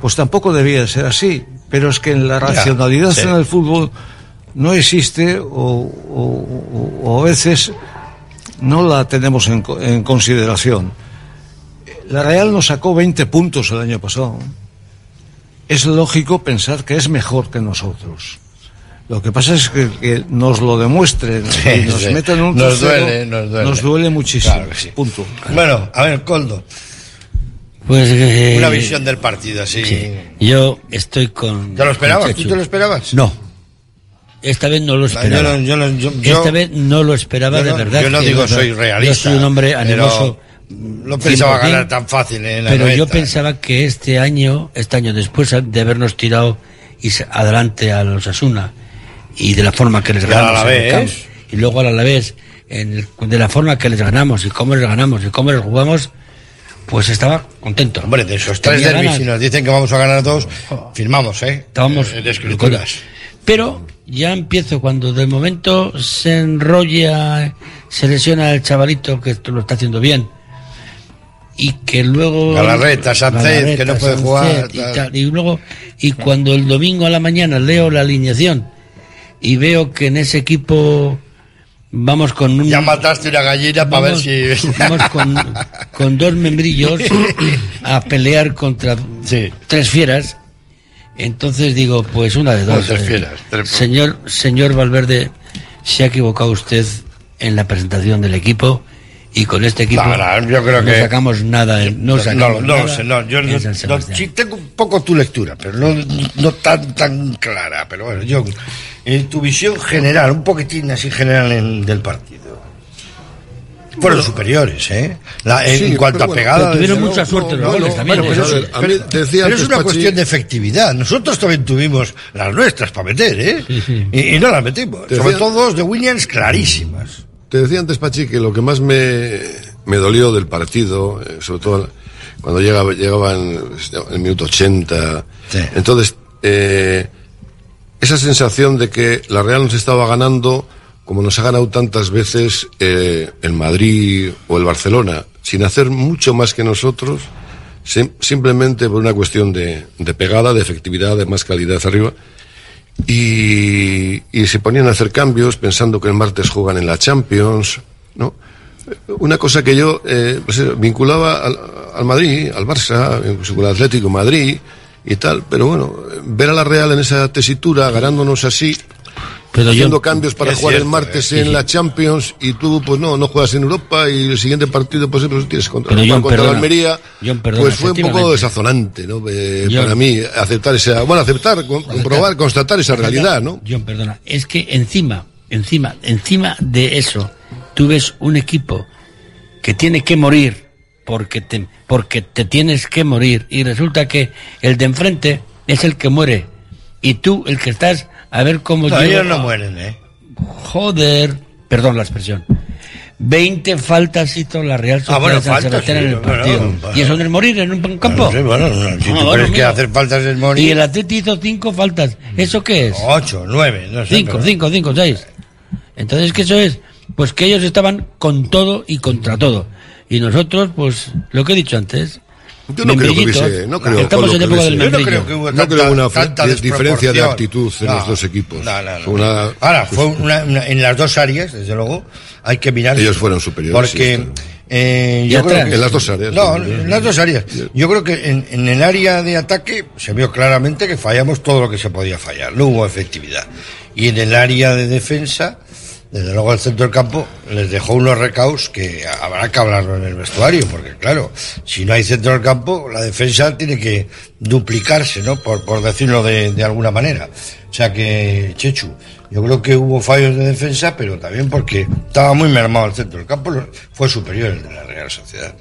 pues tampoco debía ser así. Pero es que en la Ya, racionalidad sí. en el fútbol no existe o, o- o- o a veces no la tenemos en, en consideración. La Real nos sacó 20 puntos el año pasado. Es lógico pensar que es mejor que nosotros. Lo que pasa es que, que nos lo demuestren Sí, y nos sí. metan un Nos tercero, duele, nos duele. muchísimo. Claro sí. Punto. Bueno, a ver, Coldo, Pues eh, una visión del partido, así. Yo estoy con. ¿Te lo esperabas? ¿Tú te lo esperabas? No. Esta vez no lo Yo esperaba. no- yo no- yo- yo- Esta vez no lo esperaba de verdad. yo no digo soy realista, Yo soy un hombre pero animoso. no pensaba 100%, ganar tan fácil en la Pero yo 90. pensaba que este año, este año después de habernos tirado y adelante a los Asuna y de la forma que les ganamos en el Alavés. campo, y luego al Alavés en el- de la forma que les ganamos y cómo les ganamos y cómo les jugamos, pues estaba contento. Hombre, de esos tres derbis, si nos dicen que vamos a ganar dos, firmamos, ¿eh? Estábamos Eh, de escrituras. Pero ya empiezo cuando de momento se enrolla, se lesiona el chavalito que esto lo está haciendo bien. Y que luego. Galarreta, Sánchez, que no puede jugar, Y, tal. tal. Y luego, y cuando el domingo a la mañana leo la alineación y veo que en ese equipo vamos con un. Ya mataste una gallina para ver si... Vamos con, con dos membrillos a pelear contra tres fieras. Entonces digo, pues una de dos. tres eh, fieras, tres- Señor, señor Valverde, se ha equivocado usted en la presentación del equipo y con este equipo yo creo no que- sacamos nada. en- No, No, sacamos no, lo nada sé, no, yo no, sí tengo un poco tu lectura, pero no, no tan tan clara, pero bueno, yo, en tu visión general, un poquitín así general en- del partido. Fueron superiores, ¿eh? La- en, Sí, cuanto pero a bueno, pegada... pero tuvieron mucha suerte los goles también, bueno, pero, es- pero- decía pero una Pachi- cuestión de efectividad. Nosotros también tuvimos las nuestras para meter, ¿eh? Y, y no las metimos. Sobre decía- todo dos de Williams clarísimas. Te decía antes, Pachi, que lo que más me, me dolió del partido, eh, sobre todo cuando llegaba, llegaba en el minuto 80, entonces, eh, esa sensación de que la Real nos estaba ganando como nos ha ganado tantas veces eh, el Madrid o el Barcelona, sin hacer mucho más que nosotros, sim- simplemente por una cuestión de, de pegada, de efectividad, de más calidad arriba. Y, y se ponían a hacer cambios pensando que el martes juegan en la Champions, ¿no? Una cosa que yo eh, pues, eh, vinculaba al- Madrid, al Barça, incluso con el Atlético Madrid y tal, pero bueno, ver a la Real en esa tesitura, ganándonos así, Pero yo- haciendo cambios para jugar el martes eh, en sí. la Champions y tú pues no, no juegas en Europa y el siguiente partido pues lo tienes contra, John, contra la. Almería, John, perdona, pues fue un poco desazonante, ¿no? Eh, John. para mí aceptar esa, bueno, aceptar, con- comprobar, constatar esa realidad, ¿no? John, perdona. Es que encima, encima, encima de eso, tú ves un equipo que tiene que morir porque te, porque te tienes que morir y resulta que el de enfrente es el que muere y tú el que estás a ver cómo No, ellos no mueren, ¿eh? Joder, perdón la expresión. 20 faltas hizo la Real Sociedad Ah, bueno, de San faltas, Sebastián sí, en el partido. bueno. y eso no es morir en un campo. Sí, bueno, no, si tú crees no, que hacer faltas es morir. Y el Atleti hizo cinco faltas. ¿Eso qué es? Ocho, nueve, no sé. Cinco, pero- cinco, cinco, seis. Entonces, ¿qué eso es? Pues que ellos estaban con todo y contra todo. Y nosotros, pues, lo que he dicho antes. Yo no creo que hubiese, no creo, estamos Pablo, en que época del hubiese- membrillo. creo que hubo no tanta- creo una tanta di- diferencia de actitud en No, los dos equipos. no, no, no. Fue una- Ahora, fue una- una- en las dos áreas, desde luego, hay que mirar. Ellos fueron superiores, Porque sí, eh, yo creo que En las dos áreas, No, en las dos áreas. Yo creo que en, en el área de ataque se vio claramente que fallamos todo lo que se podía fallar. No hubo efectividad. Y en el área de defensa, desde luego el centro del campo les dejó unos recaos que habrá que hablarlo en el vestuario, porque claro, si no hay centro del campo, la defensa tiene que duplicarse, ¿no? Por, por decirlo de, de alguna manera. O sea que, Chechu, yo creo que hubo fallos de defensa, pero también porque estaba muy mermado el centro del campo, fue superior el de la Real Sociedad.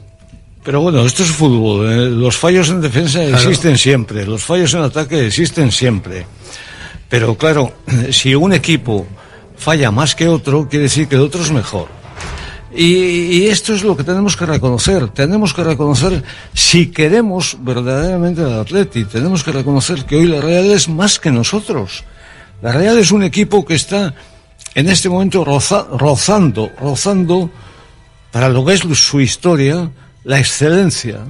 Pero bueno, esto es fútbol. ¿eh? Los fallos en defensa existen siempre, los fallos en ataque existen siempre. Pero claro, si un equipo falla más que otro, quiere decir que el otro es mejor. Y, esto es lo que tenemos que reconocer. Tenemos que reconocer, si queremos verdaderamente al Atleti, tenemos que reconocer que hoy la Real es más que nosotros. La Real es un equipo que está en este momento roza- rozando, rozando para lo que es su historia, la excelencia.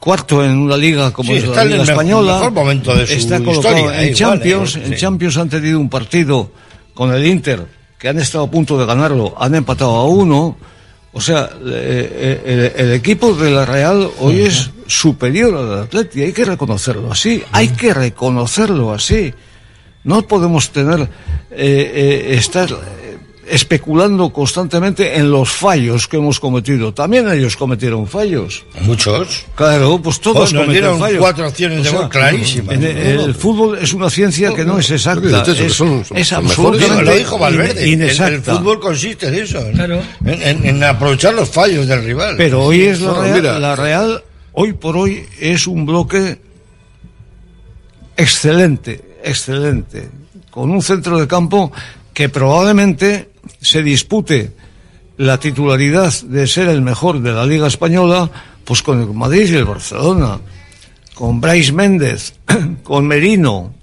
Cuarto en una liga como Sí, es la Liga Española. mejor momento de su está colocado historia, en igual, Champions. eh, En sí. Champions han tenido un partido con el Inter que han estado a punto de ganarlo, han empatado a uno. O sea, eh, el, el equipo de la Real hoy es superior al Atleti, hay que reconocerlo así, hay que reconocerlo así. No podemos tener, eh, eh, estar especulando constantemente en los fallos que hemos cometido. También ellos cometieron fallos. Muchos. Claro, pues todos Oh, dieron fallos. cuatro opciones de gol clarísimas. en el, el fútbol es una ciencia que no es exacta, es, son- son- es absolutamente Lo dijo Valverde. in- El, fútbol consiste en eso. En, en- en- en aprovechar los fallos del rival. Pero hoy es la Real, mira, la Real, hoy por hoy es un bloque excelente, excelente, con un centro de campo que probablemente se dispute la titularidad de ser el mejor de la Liga Española, pues con el Madrid y el Barcelona, con Brais Méndez, con Merino,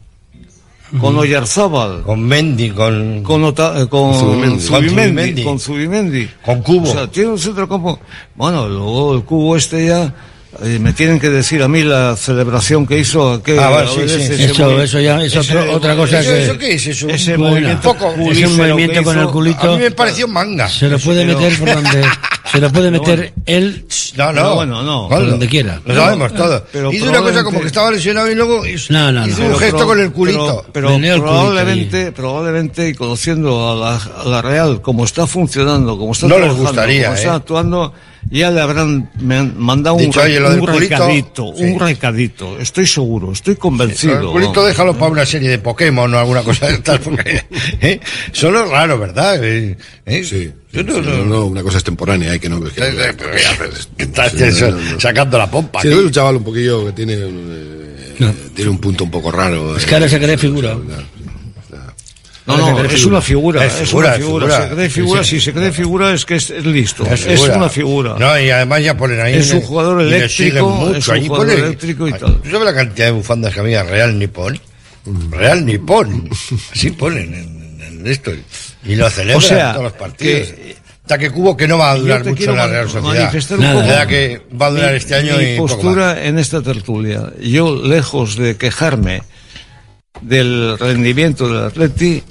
con Oyarzábal, con Mendy, con con, Ota- eh, con Zubimendi. Zubimendi, Con Zubimendi. con Zubimendi, Con Cubo. O sea, tiene un centro campo. Bueno, luego el cubo este ya eh, me tienen que decir a mí la celebración que hizo aquel Ah, vale, sí, sí. ese Eso- eso ya es otro- otra cosa ¿Eso, que- ¿Eso qué es? Eso, ese un movimiento poco- Es un movimiento que con hizo- el culito. A mí me pareció manga. Se lo puede meter por donde se lo puede meter él No, no. Pero bueno, no. por donde quiera. Lo sabemos todo. pero hizo una cosa probablemente- como que estaba lesionado y luego hizo, No, no, no. hizo un gesto pro- con el culito. Pero, pero el culito probablemente, probablemente, y conociendo a la, a la Real, como está funcionando, como está No les trabajando, gustaría, como está ¿eh? actuando, ya le habrán me han mandado un, Dicho, oye, un culito, recadito, sí. un recadito. Estoy seguro, estoy convencido. el culito vamos. déjalo para una serie de Pokémon o alguna cosa de tal, porque ¿eh? solo es raro, ¿verdad? Eh, ¿eh? Sí, Yo no- sí, no- no, no, una cosa es temporánea, hay que no... que- Eh, eh, Estás Sí, eso, no, no. sacando la pompa. Sí, es un chaval un poquillo que tiene, eh, tiene un punto un poco raro. Es que ahora se cree figura. No, no, es una figura, Es es, figura, una es figura. figura. Se cree figura, Sí, sí. si se cree figura es que es, es listo. Es Es, una figura. No, y además ya ponen ahí. Es un jugador eléctrico, mucho. es un Allí jugador pone- eléctrico y tal. ¿Tú sabes la cantidad de bufandas que había Real Nippon? Real Nippon. Así ponen en, en esto. Y lo celebran O sea, en todos los partidos. que- Hasta que Cubo que no va a durar mucho la Real Sociedad. verdad que va a durar mi- este año mi y poco más. postura en esta tertulia. Yo, lejos de quejarme del rendimiento del Atleti,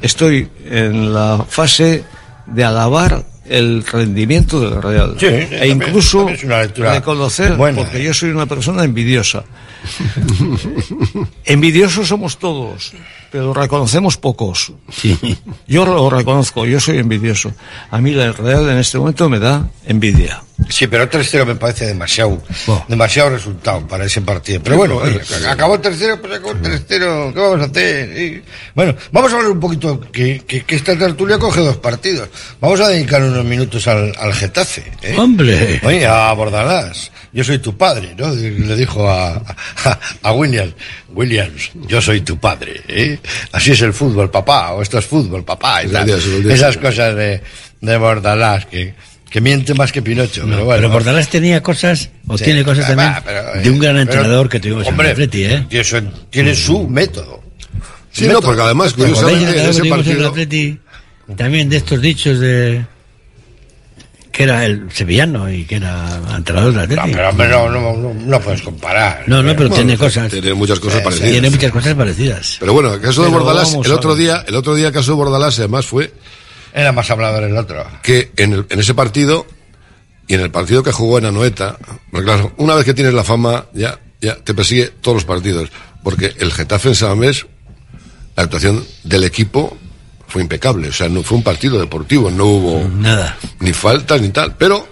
estoy en la fase de alabar el rendimiento del Real. Sí, e también- incluso también reconocer, buena. porque yo soy una persona envidiosa. Envidiosos somos todos, pero reconocemos pocos. Yo lo reconozco, yo soy envidioso. A mí el Real en este momento me da envidia. Sí, pero 3-0 me parece demasiado, demasiado resultado para ese partido. Pero bueno, oye, acabó el tercero, pues acabó el 3-0, ¿qué vamos a hacer? Y, bueno, vamos a hablar un poquito, que, que, que esta tertulia coge dos partidos. Vamos a dedicar unos minutos al, al Getafe. ¿eh? ¡Hombre! Oye, a Bordalás, yo soy tu padre, ¿no? Le dijo a, a, a Williams, Williams, yo soy tu padre, ¿eh? Así es el fútbol, papá, o esto es fútbol, papá. los días. Esas cosas de, de Bordalás, que, que miente más que Pinocho, pero bueno. Pero Bordalás tenía cosas, o Sí. tiene cosas Ah, también, va, pero, eh, de un gran pero, entrenador que tuvimos hombre, en el Atleti, ¿eh? eso tiene su método. Sí, no, porque además, ¿Te acordáis curiosamente, del en ese que tuvimos en partido... Atleti? También de estos dichos de... que era el sevillano y que era entrenador del Atleti. No, pero hombre, no, no, no, no puedes comparar. No, no, pero Bueno, tiene cosas. Tiene muchas cosas parecidas. Tiene muchas cosas parecidas. Pero bueno, el caso de Pero Bordalás, el otro día, el otro día el caso de Bordalás además fue Era más hablador el otro. que en, el- en ese partido y en el partido que jugó en Anoeta, porque claro, una vez que tienes la fama, ya, ya te persigue todos los partidos. Porque el Getafe en Samamés, la actuación del equipo fue impecable. O sea, no fue un partido deportivo, no hubo Nada. ni faltas ni tal. Pero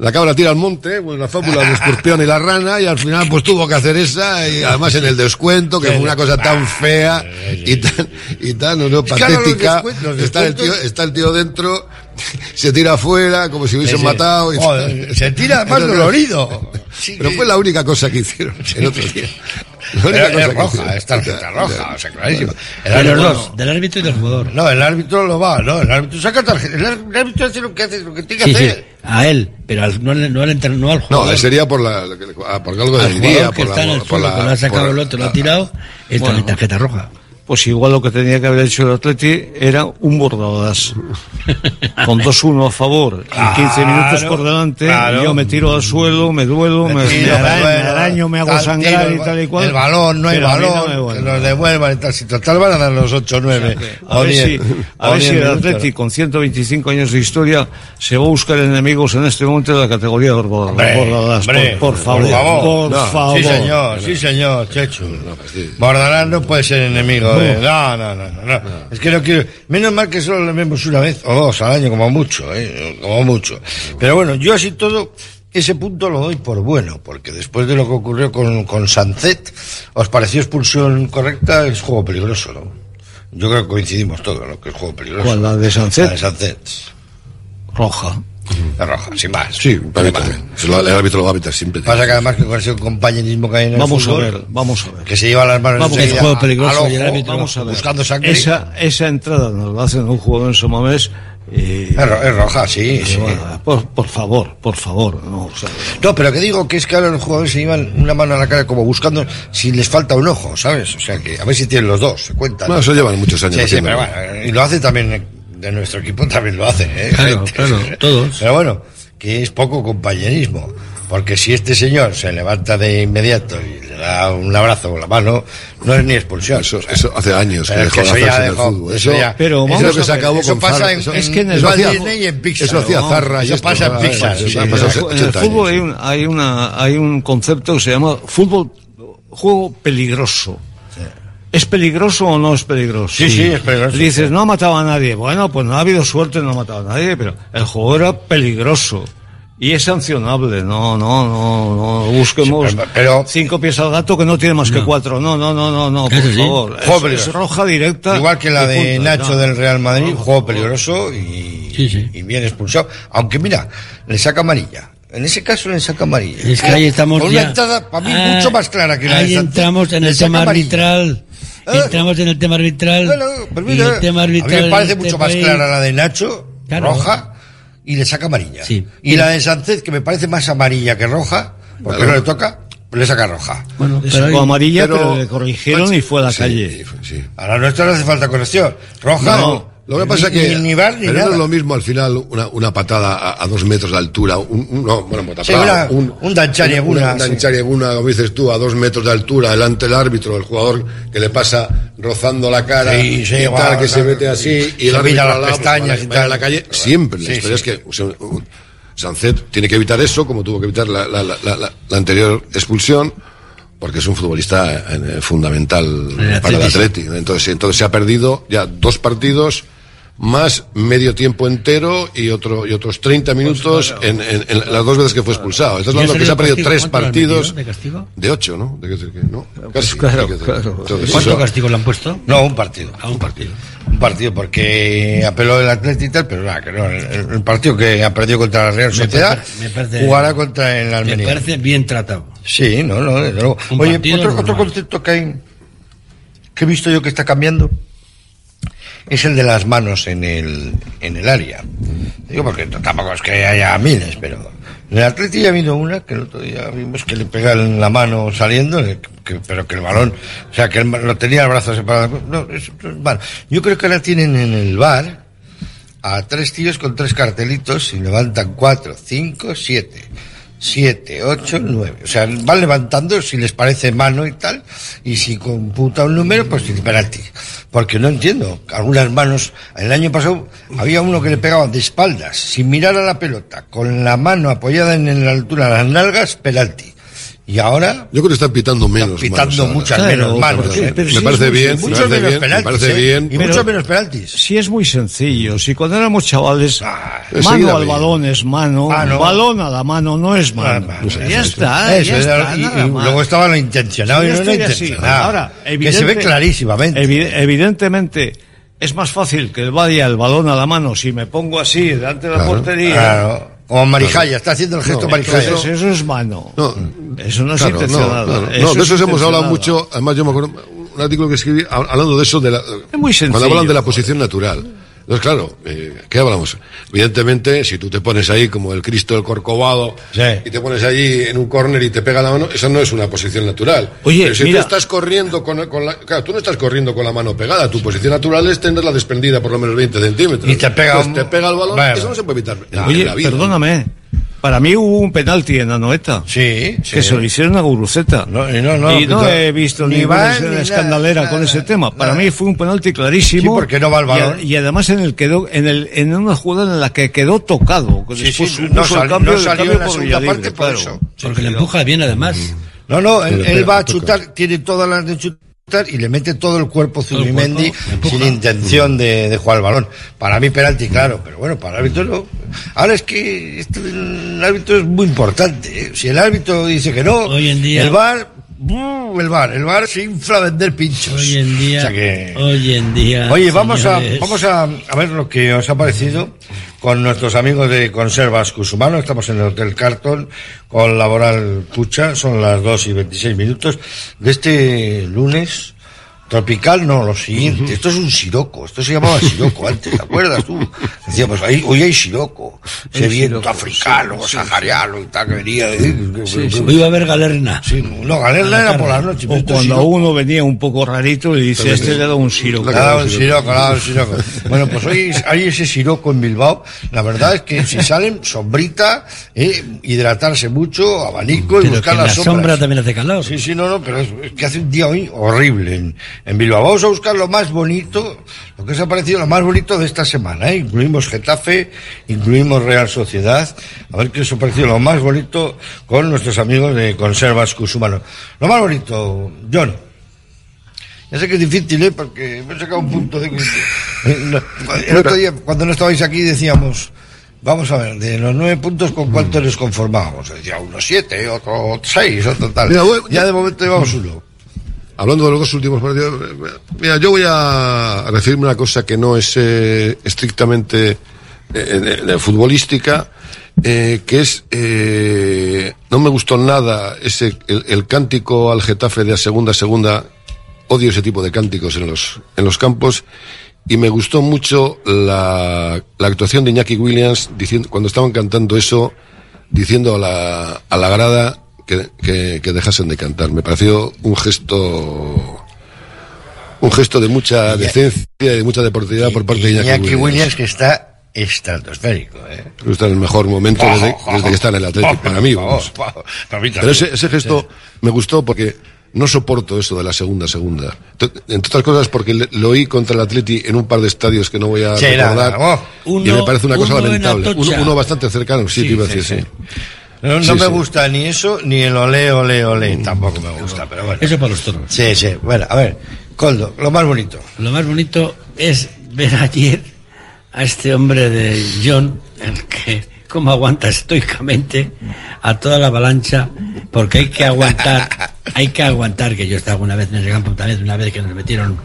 la cabra tira al monte, pues la fábula del escorpión y la rana, y al final pues tuvo que hacer esa, y además en el descuento, que fue una cosa tan fea y tan, y tan, no, patética. Está el tío, está el tío dentro, se tira afuera, como si hubiesen Sí, sí. matado. y Joder, tal. se tira más dolorido. Pero fue la única cosa que hicieron el otro día. La única Pero cosa es que roja, es tarjeta roja, o sea, clarísimo. El De los árbitro- dos, del árbitro y del jugador. No, el árbitro lo va, no, el árbitro saca tarjeta. El árbitro hace lo que hace, lo que tiene que Sí, sí, hacer. a él, pero al- no, al- no, al no al No, jugador. sería por la, ah, por algo jugador día, que por está en la, el por suelo, la, que lo ha sacado por- el otro, lo ha tirado, es tarjeta roja. Pues igual lo que tenía que haber hecho el Atleti era un Bordalás. Con 2-1 a favor y 15 minutos por delante, claro. yo me tiro al suelo, me duelo, me, tiro, me me araño, me araño, me hago sangrar tiro, y tal y cual. El balón, no hay a no balón, me que nos devuelvan y tal. Si total van a dar los 8 o 9. A ver si, a ver si el Atleti, con 125 años de historia, se va a buscar enemigos en este momento de la categoría de Bordalás. Hombre, por, por favor. Por No, favor. Sí, señor, sí, señor, Chechu. Bordalás no puede ser enemigo No, no, no, no, no. Es que no quiero... Menos mal que solo le vemos una vez o dos al año, como mucho, ¿eh? Como mucho. Pero bueno, yo así todo... Ese punto lo doy por bueno, porque después de lo que ocurrió con, con Sancet, ¿os pareció expulsión correcta? Es juego peligroso, ¿no? Yo creo que coincidimos todos, ¿no? Que es juego peligroso. ¿Cuál, la de Sancet? La de Sancet. Roja. La roja, sin más. Sí, para mí también. Se lo- El árbitro lo va a meter siempre. Pasa que además que con ese compañerismo que hay en el Vamos a ver, vamos a ver. que se lleva las manos Vamos, enseguida juego a- peligroso y el árbitro- vamos a ver. buscando sangre. Esa, esa entrada nos la hacen un jugador en Somamés. Eh, Es ro- es roja, sí, sí. Por, por favor, por favor. No, o sea, No, pero que digo que es que ahora los jugadores se llevan una mano a la cara como buscando si les falta un ojo, ¿sabes? O sea que a ver si tienen los dos, se cuentan. No, eso llevan muchos años Sí, sí, haciéndolo. pero bueno, y lo hace también de nuestro equipo, también lo hace, ¿eh? Claro, Gente. claro, todos. Pero bueno, que es poco compañerismo. Porque si este señor se levanta de inmediato y le da un abrazo con la mano, no es ni expulsión. Eso, eso hace años que dejó es que de eso ya hacerse en el dejó- fútbol. eso Eso, ya- Pero eso vamos es lo que a se ver, acabó eso con pasa Zarra. en- Eso- es que en el eso Walt hacía- Disney y en Pixar, Eso hacía. Zarra Eso esto, pasa en. Pixar, Eso sí, ha sí, pasado sí. en el 80 fútbol hay un, hay, una, hay un concepto que se llama fútbol, juego peligroso. ¿Es peligroso o no es peligroso? Sí, sí, es peligroso. Dices, no ha matado a nadie. Bueno, pues no ha habido suerte, no ha matado a nadie, pero el juego era peligroso. Y es sancionable, no, no, no, no busquemos Sí, pero- pero- cinco pies al gato que no tiene más que cuatro. No, no, no, no, no, por sí. favor. Juego Es, peligroso. es roja directa. Igual que la de punto. Nacho No. del Real Madrid, juego peligroso y, Sí, sí. y bien expulsado. Aunque mira, le saca amarilla. En ese caso le saca amarilla. Es que ahí estamos Con ya. una entrada para mí Ah, mucho más clara que la Ahí de entramos en el tema amarilla. arbitral. Ah. Entramos en el tema arbitral. Bueno, pues y mira, el tema a mí arbitral. me parece este mucho más país- clara la de Nacho, Claro. roja, y le saca amarilla. Sí. Y la de Sánchez, que me parece más amarilla que roja, porque no le toca, le saca roja. Bueno, Le sacó amarilla, pero- pero, le corrigieron y fue a la Sí, calle. sí. A la nuestra no hace falta corrección. Roja, No, Lo que pasa es que. ni bar ni pero no es lo mismo al final una, una patada a, a dos metros de altura. Un, un- no, bueno, Sí, una- un dancharieguna, Una, una sí. dancharieguna, como dices tú, a dos metros de altura, delante del árbitro, el jugador que le pasa rozando la cara Sí, y tal, que se mete así y Se el árbitro mira las pues, pestañas vaya- y tal. la calle. Siempre. La historia es que o sea, un- Sancet tiene que evitar eso, como tuvo que evitar la, la- la- la- la- la anterior expulsión, porque es un futbolista eh, fundamental El para el Atleti. Entonces, entonces se ha perdido ya dos partidos más medio tiempo entero y otro y otros 30 minutos en, en- en las dos veces que fue expulsado. Estás ¿Y ha hablando que se ha perdido tres ¿Cuánto le han partidos de castigo? de ocho, ¿no? De que- no, casi. claro, de que- claro. entonces, ¿Cuánto eso- castigo le han puesto? No, un partido. A un partido. Un partido porque apeló el Atlético y tal, pero nada, que no. El, el partido que ha perdido contra la Real Me Sociedad parece- me parece- jugará contra el Me Almería. parece bien tratado. Sí, no, no, desde luego. Oye, otro, otro concepto que hay, que he visto yo que está cambiando, es el de las manos en el, en el área. Digo, porque tampoco es que haya miles, pero en el Atleti ya habido una que el otro día vimos que le pegan la mano saliendo, que- pero que el balón, o sea, que el, lo tenía el brazo separado. No, es. Yo creo que ahora tienen en el bar a tres tíos con tres cartelitos y levantan cuatro, cinco, siete. Siete, ocho, nueve. O sea, van levantando si les parece mano y tal, y si computa un número, pues penalti. Porque no entiendo. Algunas manos, el año pasado había uno que le pegaba de espaldas, sin mirar a la pelota, con la mano apoyada en la altura de las nalgas, penalti. Y ahora, Yo creo que están pitando menos. pitando manos ahora. muchas Claro, menos manos. ¿eh? me sí parece bien, me Muchos parece menos bien, me penaltis. parece ¿eh? bien. Y muchos menos penaltis. Sí es muy sencillo. Si cuando éramos chavales, enseguida mano al balón es mano, Mano. balón a la mano no es mano. Ah, ya eso, está, eso, ya está. y, y luego estaba lo intencionado Sí, y no lo intencionado. Ahora, que se ve evidente- clarísimamente. evi- evidentemente, es más fácil que vaya el balón a la mano si me pongo así delante de la Claro, portería. Claro. Como Marijaya, está haciendo el gesto No, Marijaya. Eso es mano. No, Eso no es Claro, no, claro. No, Eso de es eso hemos hablado mucho. Además, yo me acuerdo un artículo que escribí hab- hablando de eso, de la, muy sencillo, cuando hablan de la posición natural. Entonces, claro, eh, ¿qué hablamos? Evidentemente, si tú te pones ahí como el Cristo del Corcovado y te pones allí en un córner y te pega la mano, eso no es una posición natural. Oye, Pero si mira- tú estás corriendo con, con la... Claro, tú no estás corriendo con la mano pegada, tu posición natural es tenerla desprendida por lo menos 20 centímetros. Y te pega Pues un- te pega el balón, eso no se puede evitar. Oye, la vida. perdóname. Para mí hubo un penalti en Anoeta. Sí, Que se lo hicieron a Guruceta. No, y no, no, y no he visto ni ninguna va, escena ni escandalera nada, con ese nada, tema. Para nada. mí fue un penalti clarísimo. Sí, porque no va el balón. Y, además en el quedó, en el, en una jugada en la que quedó tocado. que Sí, después sí, no el sal- cambio, no el salió cambio en la por segunda Villalibre, parte por claro. eso. Porque le empuja bien además. No, no, él, va a toca. chutar, tiene todas las de chutar y le mete todo el cuerpo el Zubimendi sin intención de, de jugar el balón. Para mí penalti, claro, pero bueno, para el árbitro no. Ahora es que esto del árbitro es muy importante. ¿eh? Si el árbitro dice que no, Hoy en día- el VAR, ¡bum! el VAR, el VAR se infla a vender pinchos. Hoy en día. O sea que- Hoy en día. Oye, vamos a, vamos a, a ver lo que os ha parecido con nuestros amigos de Conservas Cusumano. Estamos en el Hotel Carton con Laboral Pucha. Son las 2 y 26 minutos de este lunes. Tropical, no, lo siguiente. Esto es un siroco. Esto se llamaba siroco antes, ¿te acuerdas tú? Decíamos, ahí, hoy hay siroco. Ese viento siroco, africano, sí, sí, sahariano y tal, que venía de... Hoy va a haber galerna. Sí, no, Galerna era por la noche. pero O cuando siroco. uno venía un poco rarito y dice, este le da un siro. Le ha dado un siroco, le ha dado un siroco. Bueno, pues hoy hay ese siroco en Bilbao. La verdad es que si salen, sombrita, eh, hidratarse mucho, abanico y Pero buscar que las la sombras. sombra también hace calor. Sí, sí, no, no, pero es, es que hace un día hoy horrible en, en Bilbao. Vamos a buscar lo más bonito, lo que os ha parecido lo más bonito de esta semana. ¿eh? Incluimos Getafe, incluimos Real Sociedad. A ver qué os ha parecido lo más bonito con nuestros amigos de Conservas Cusumano. Lo más bonito, John. Ya sé que es difícil, ¿eh? Porque me he sacado un punto de... El otro día, cuando no estabais aquí, decíamos... Vamos a ver, de los nueve puntos, ¿con cuánto les conformábamos? Decía uno siete, otro seis, otro tal. Mira, ya de momento llevamos uno. Hablando de los dos últimos partidos, mira, yo voy a referirme a una cosa que no es eh, estrictamente eh, futbolística, eh, que es, eh, no me gustó nada ese, el, cántico al Getafe de a segunda, segunda, odio ese tipo de cánticos en los, en los campos, y me gustó mucho la, la actuación de Iñaki Williams diciendo, cuando estaban cantando eso, diciendo a la, a la grada que, que, que dejasen de cantar. Me pareció un gesto un gesto de mucha decencia y de mucha deportividad por parte de Iñaki, Iñaki Williams. Williams que está estratosférico, ¿eh? Está en el mejor momento desde, desde que está en el Atlético, para mí. vamos. Pero ese, ese gesto me gustó porque no soporto eso de la segunda segunda. Entre otras cosas porque le- lo oí contra el Atleti en un par de estadios que no voy a Sí, recordar oh. y me parece una cosa lamentable. Uno, uno bastante cercano, sí, Sí, te iba a sí, decir, sí. No, no Sí, me sí. gusta ni eso, ni el olé, olé, olé. Tampoco me gusta, pero bueno. Eso para los toros. Sí, sí. Bueno, a ver, Coldo, lo más bonito. Lo más bonito es ver ayer a este hombre de John, el que cómo aguanta estoicamente a toda la avalancha, porque hay que aguantar, hay que aguantar, que yo he estado alguna vez en ese campo también, una vez que nos metieron,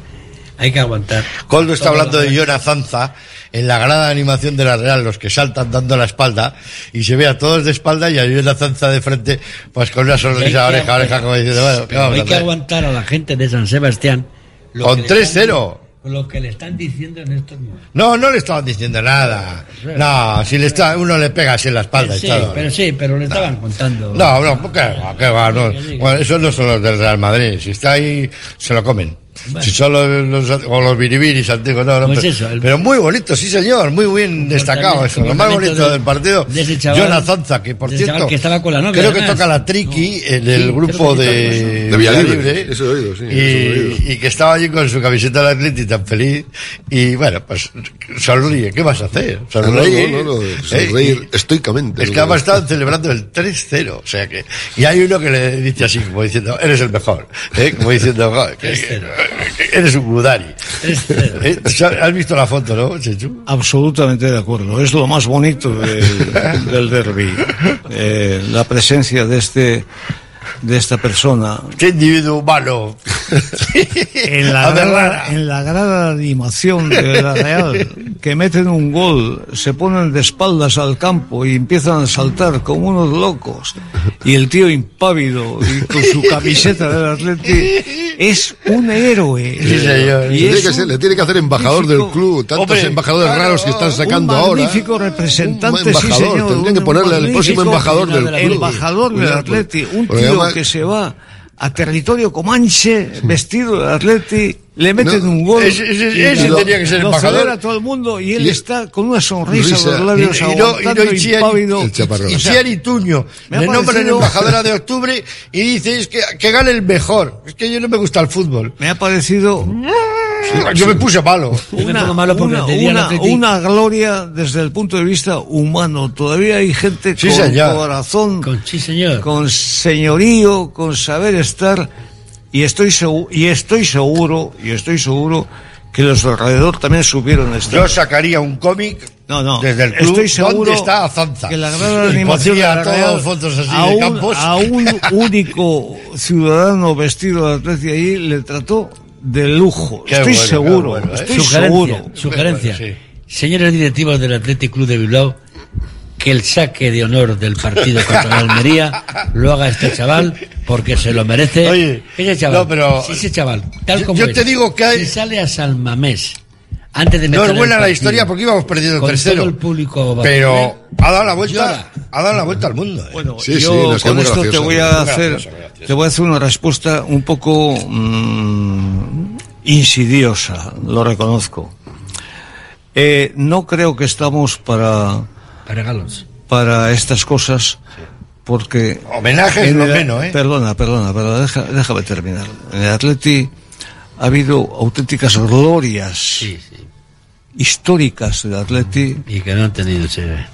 hay que aguantar. Coldo está hablando de avalancha. Jonah Zanza en la grada animación de la Real, los que saltan dando la espalda, y se ve a todos de espalda y a Jonah Zanza de frente, pues con una sonrisa oreja a oreja, como diciendo, bueno, ¿qué vamos a hay que aguantar a la gente de San Sebastián. Con que le están 3-0. di- Lo que le están diciendo en estos momentos. No, no le estaban diciendo nada. No, si le está, uno le pega así en la espalda. Sí, pero sí, pero le estaban contando. No, no, ¿qué va? ¿Qué va? No. Bueno, esos no son los del Real Madrid. Si está ahí, se lo comen. Si son los, los- o los biribiris antiguos, no, no. Pues pero, eso, el- pero muy bonito, sí señor, muy bien destacado eso. Lo más bonito de- del partido, de ese chaval- Jonah Zanza, que por de cierto, que estaba con la novia, creo que además. toca la triqui en el Sí, grupo que de. De Villalibre, eso he oído, sí, y, eso he oído. y que estaba allí con su camiseta del Atleti tan feliz y bueno, pues sonríe, ¿qué vas a hacer? Sonreír. No, no, no, ¿eh? sonreír estoicamente. Es que además estaban celebrando el 3-0, o sea que... Y hay uno que le dice así, como diciendo, eres el mejor, ¿eh? Como diciendo, "Joder, que- que eres un Budari. ¿Eh? ¿Has visto la foto, no, Chechu? Absolutamente de acuerdo. Es lo más bonito del, del derby. Eh, la presencia de este de esta persona. ¡Qué individuo humano! En la, grada, en la grada de animación de la Real, que meten un gol, se ponen de espaldas al campo y empiezan a saltar como unos locos. Y el tío impávido y con su camiseta del Atleti es un héroe. Sí, señor. Y Le tiene, que ser- un le tiene que hacer embajador del club, tantos Hombre, embajadores claro, raros que están sacando un ahora. magnífico representante, Un embajador, sí señor. tendrían que ponerle el próximo embajador del club. Embajador del Cuidado, Atleti, un tío que se va a territorio comanche, vestido de Atleti, le meten No, un gol. ese- ese- y ese lo- tenía que ser embajador. celebra todo el mundo y él Y- está con una sonrisa en los labios Y- y no- y no aguantando Itziar- impávido. el chaparrón. O sea, Itziar Ituño me nombran embajadora de octubre y dice es que, que gane el mejor. Es que yo no me gusta el fútbol. Me ha parecido Yo me puse malo. una, pongo malo porque una- gloria desde el punto de vista humano. Todavía hay gente Sí, con señor. corazón, Con sí, señor. con señorío, con saber estar. Y estoy, seguro, y estoy seguro, y estoy seguro que los de alrededor también supieron estar. Yo sacaría un cómic No, no. desde el club. Estoy seguro ¿Dónde está Azanza? que la gran animación la fotos así a de un, campos. a un único ciudadano vestido de Atleti allí le trató de lujo. Qué estoy bueno, seguro, bueno, ¿eh? estoy sugerencia, seguro. sugerencia. Bueno, Señores directivos del Athletic Club de Bilbao, que el saque de honor del partido contra la Almería lo haga este chaval porque se lo merece. Oye, ese chaval, no, pero- si ese chaval, tal Yo- como yo es, te digo que hay- si sale a Salmamés antes de No meter es buena la historia porque íbamos perdiendo con 3-0. todo el público Pero ha dado la vuelta, Llora. ha dado la vuelta al mundo. ¿eh? Bueno, Sí, sí, yo queda con esto te gracioso. voy a hacer, gracioso, gracioso. te voy a hacer una respuesta un poco mm, insidiosa, lo reconozco. Eh, no creo que estamos para para regalos. para estas cosas porque Homenajes en lo menos, ¿eh? Perdona, perdona, perdona, deja- déjame terminar. En el Atleti ha habido auténticas glorias Sí, sí. históricas del Atleti Y que no han tenido ese...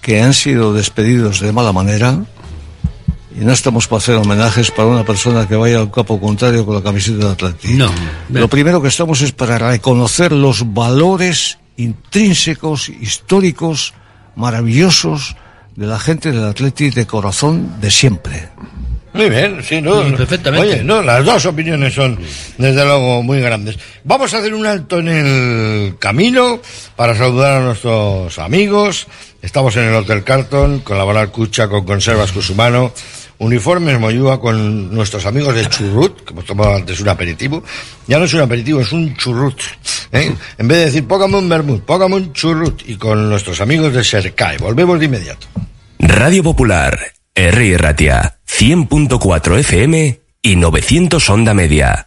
que han sido despedidos de mala manera y no estamos para hacer homenajes para una persona que vaya al campo contrario con la camiseta de Atleti. No. Lo primero que estamos es para reconocer los valores intrínsecos, históricos, maravillosos de la gente del Atleti de corazón de siempre. Muy bien, sí, no. Sí, perfectamente. Oye, no, las dos opiniones son, desde luego, muy grandes. Vamos a hacer un alto en el camino para saludar a nuestros amigos. Estamos en el Hotel Carton, con la Cucha, con Conservas Cusumano, Uniformes Moyúa, con nuestros amigos de Churrut, que hemos tomado antes un aperitivo. Ya no es un aperitivo, es un churrut. ¿eh? En vez de decir, póngame un vermut, póngame churrut. Y con nuestros amigos de Sercae. Volvemos de inmediato. Radio Popular, R. Ratia, 100.4 FM y 900 Onda Media.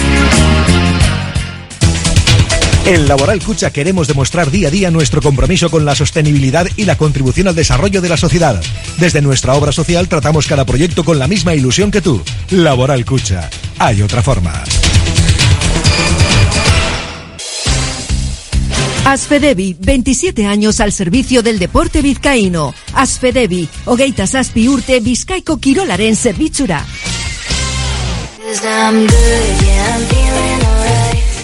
En Laboral Cucha queremos demostrar día a día nuestro compromiso con la sostenibilidad y la contribución al desarrollo de la sociedad. Desde nuestra obra social tratamos cada proyecto con la misma ilusión que tú. Laboral Cucha. Hay otra forma. Asfedevi, 27 años al servicio del deporte vizcaíno. Asfedevi, Ogeitas Aspi Urte, Vizcaico Kirolaren Zerbitzura.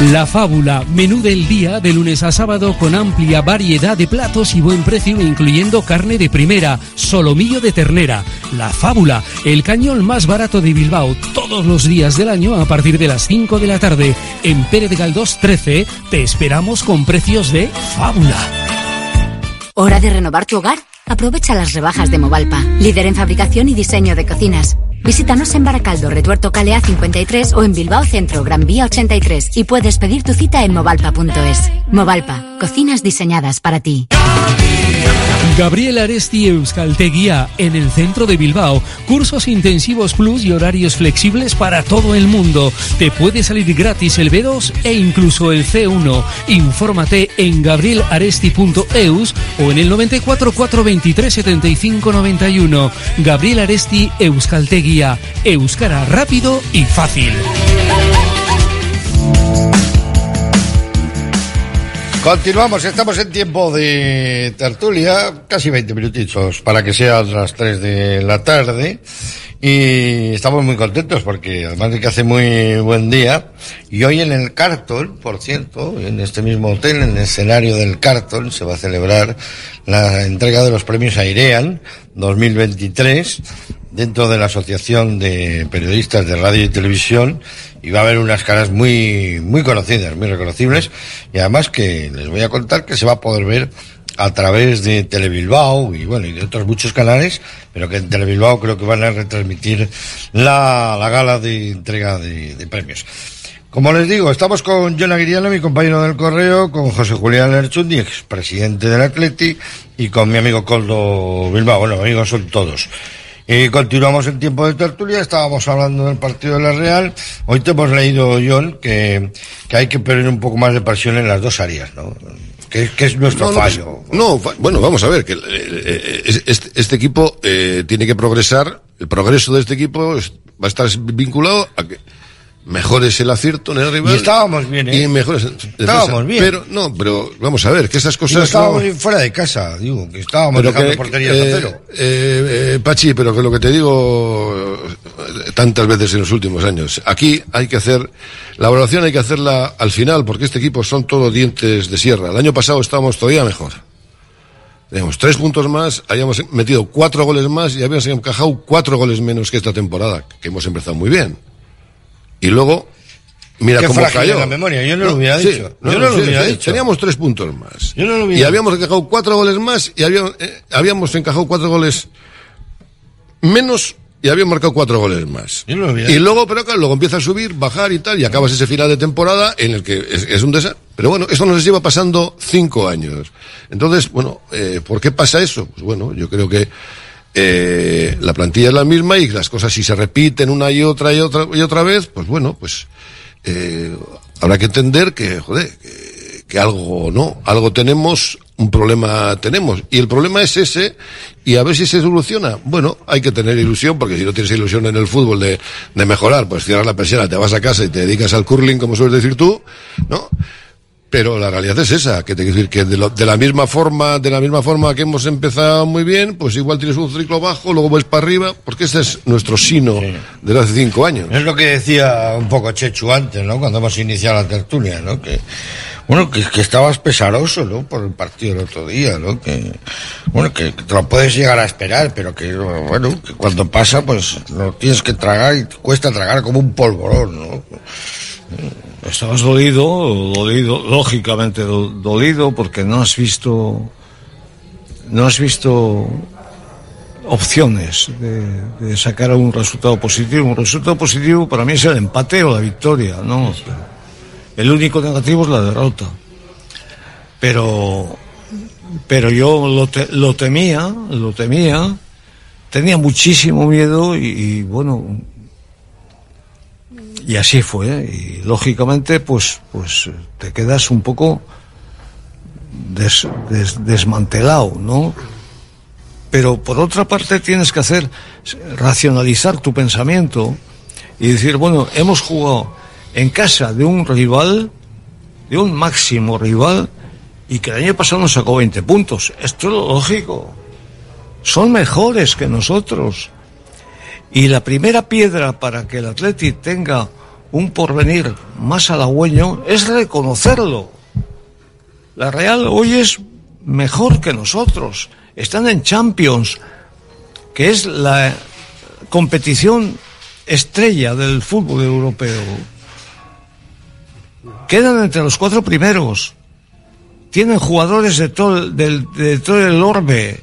La Fábula, menú del día de lunes a sábado con amplia variedad de platos y buen precio incluyendo carne de primera, solomillo de ternera. La Fábula, el cañón más barato de Bilbao, todos los días del año a partir de las 5 de la tarde. En Pérez Galdós 13 te esperamos con precios de Fábula. ¿Hora de renovar tu hogar? Aprovecha las rebajas de Movalpa, líder en fabricación y diseño de cocinas. Visítanos en Baracaldo, Retuerto Calea 53 o en Bilbao Centro, Gran Vía 83 y puedes pedir tu cita en movalpa.es. Movalpa, cocinas diseñadas para ti. Gabriel Aresti Euskalteguía, en el centro de Bilbao. Cursos intensivos plus y horarios flexibles para todo el mundo. Te puede salir gratis el B2 e incluso el C1. Infórmate en gabrielaresti.eus o en el 94 423 75 91. Gabriel Aresti Euskalteguía. Euskara rápido y fácil. Continuamos, estamos en tiempo de tertulia, casi 20 minutitos para que sean las 3 de la tarde. Y estamos muy contentos porque además de que hace muy buen día, y hoy en el Carton, por cierto, en este mismo hotel, en el escenario del Carton, se va a celebrar la entrega de los premios Airean 2023 dentro de la Asociación de Periodistas de Radio y Televisión y va a haber unas caras muy, muy conocidas, muy reconocibles y además que les voy a contar que se va a poder ver a través de Telebilbao y bueno, y de otros muchos canales, pero que en Telebilbao creo que van a retransmitir la, la gala de entrega de, premios. Como les digo, estamos con John Aguiriano, mi compañero del correo, con José Julián Lerchundi, expresidente del Atleti, y con mi amigo Coldo Bilbao. Bueno, amigos son todos. Y continuamos en tiempo de tertulia, estábamos hablando del partido de la Real. Hoy te hemos leído, John, que, que hay que poner un poco más de presión en las dos áreas, ¿no? Que, que es nuestro No, no, fallo. No, fa- bueno, vamos a ver, que eh, eh, es- este, este equipo eh, tiene que progresar, el progreso de este equipo es- va a estar vinculado a que mejores el acierto en el rival. Y estábamos bien, ¿eh? Y mejores Estábamos bien. Pero, no, pero vamos a ver, que esas cosas... estábamos no- fuera de casa, digo, que estábamos pero dejando que- porterías eh, a cero. eh, eh, Pachi, pero que lo que te digo, eh, tantas veces en los últimos años. Aquí hay que hacer, la valoración hay que hacerla al final, porque este equipo son todos dientes de sierra. El año pasado estábamos todavía mejor. Teníamos tres puntos más, habíamos metido cuatro goles más y habíamos encajado cuatro goles menos que esta temporada, que hemos empezado muy bien. Y luego, mira Qué cómo cayó. la memoria, yo no lo hubiera sí, dicho. Yo no lo sí, hubiera sí, dicho. Teníamos tres puntos más. Yo no lo y hubiera habíamos encajado cuatro goles más y habíamos, eh, habíamos encajado cuatro goles menos y habíamos marcado cuatro goles más. Yo no Y luego, pero claro, luego empieza a subir, bajar y tal, y acabas ese final de temporada en el que es, es un desastre. Pero bueno, eso nos lleva pasando cinco años. Entonces, bueno, eh, ¿por qué pasa eso? Pues bueno, yo creo que eh, la plantilla es la misma y las cosas si se repiten una y otra y otra y otra vez, pues bueno, pues eh, habrá que entender que, joder, que, que algo no, algo tenemos, un problema tenemos. Y el problema es ese, y a ver si se soluciona. Bueno, hay que tener ilusión, porque si no tienes ilusión en el fútbol de, de mejorar, pues cierras la persiana, te vas a casa y te dedicas al curling, como sueles decir tú, ¿no? Pero la realidad es esa, que te quiero decir que de, lo- de la misma forma, de la misma forma que hemos empezado muy bien, pues igual tienes un ciclo bajo, luego vuelves para arriba, porque ese es nuestro sino desde hace cinco años. Es lo que decía un poco Chechu antes, ¿no? Cuando hemos iniciado la tertulia, ¿no? Que, bueno, que, que estabas pesaroso, ¿no? Por el partido del otro día, ¿no? Que, bueno, que, que te lo puedes llegar a esperar, pero que, bueno, que cuando pasa, pues lo tienes que tragar y te cuesta tragar como un polvorón, ¿no? Estabas dolido, dolido, lógicamente do- dolido, porque no has visto, no has visto opciones de, de sacar un resultado positivo. Un resultado positivo para mí es el empate o la victoria, ¿no? El único negativo es la derrota. Pero, pero yo lo, te- lo temía, lo temía, tenía muchísimo miedo y, y bueno, y así fue, ¿eh? y lógicamente, pues, pues te quedas un poco des- des- desmantelado, ¿no? Pero por otra parte tienes que hacer, racionalizar tu pensamiento y decir, bueno, hemos jugado en casa de un rival, de un máximo rival, y que el año pasado nos sacó 20 puntos. Esto es lo lógico. Son mejores que nosotros. Y la primera piedra para que el Atleti tenga un porvenir más halagüeño es reconocerlo. La Real hoy es mejor que nosotros. Están en Champions, que es la competición estrella del fútbol europeo. Quedan entre los cuatro primeros. Tienen jugadores de todo, del- de todo el orbe.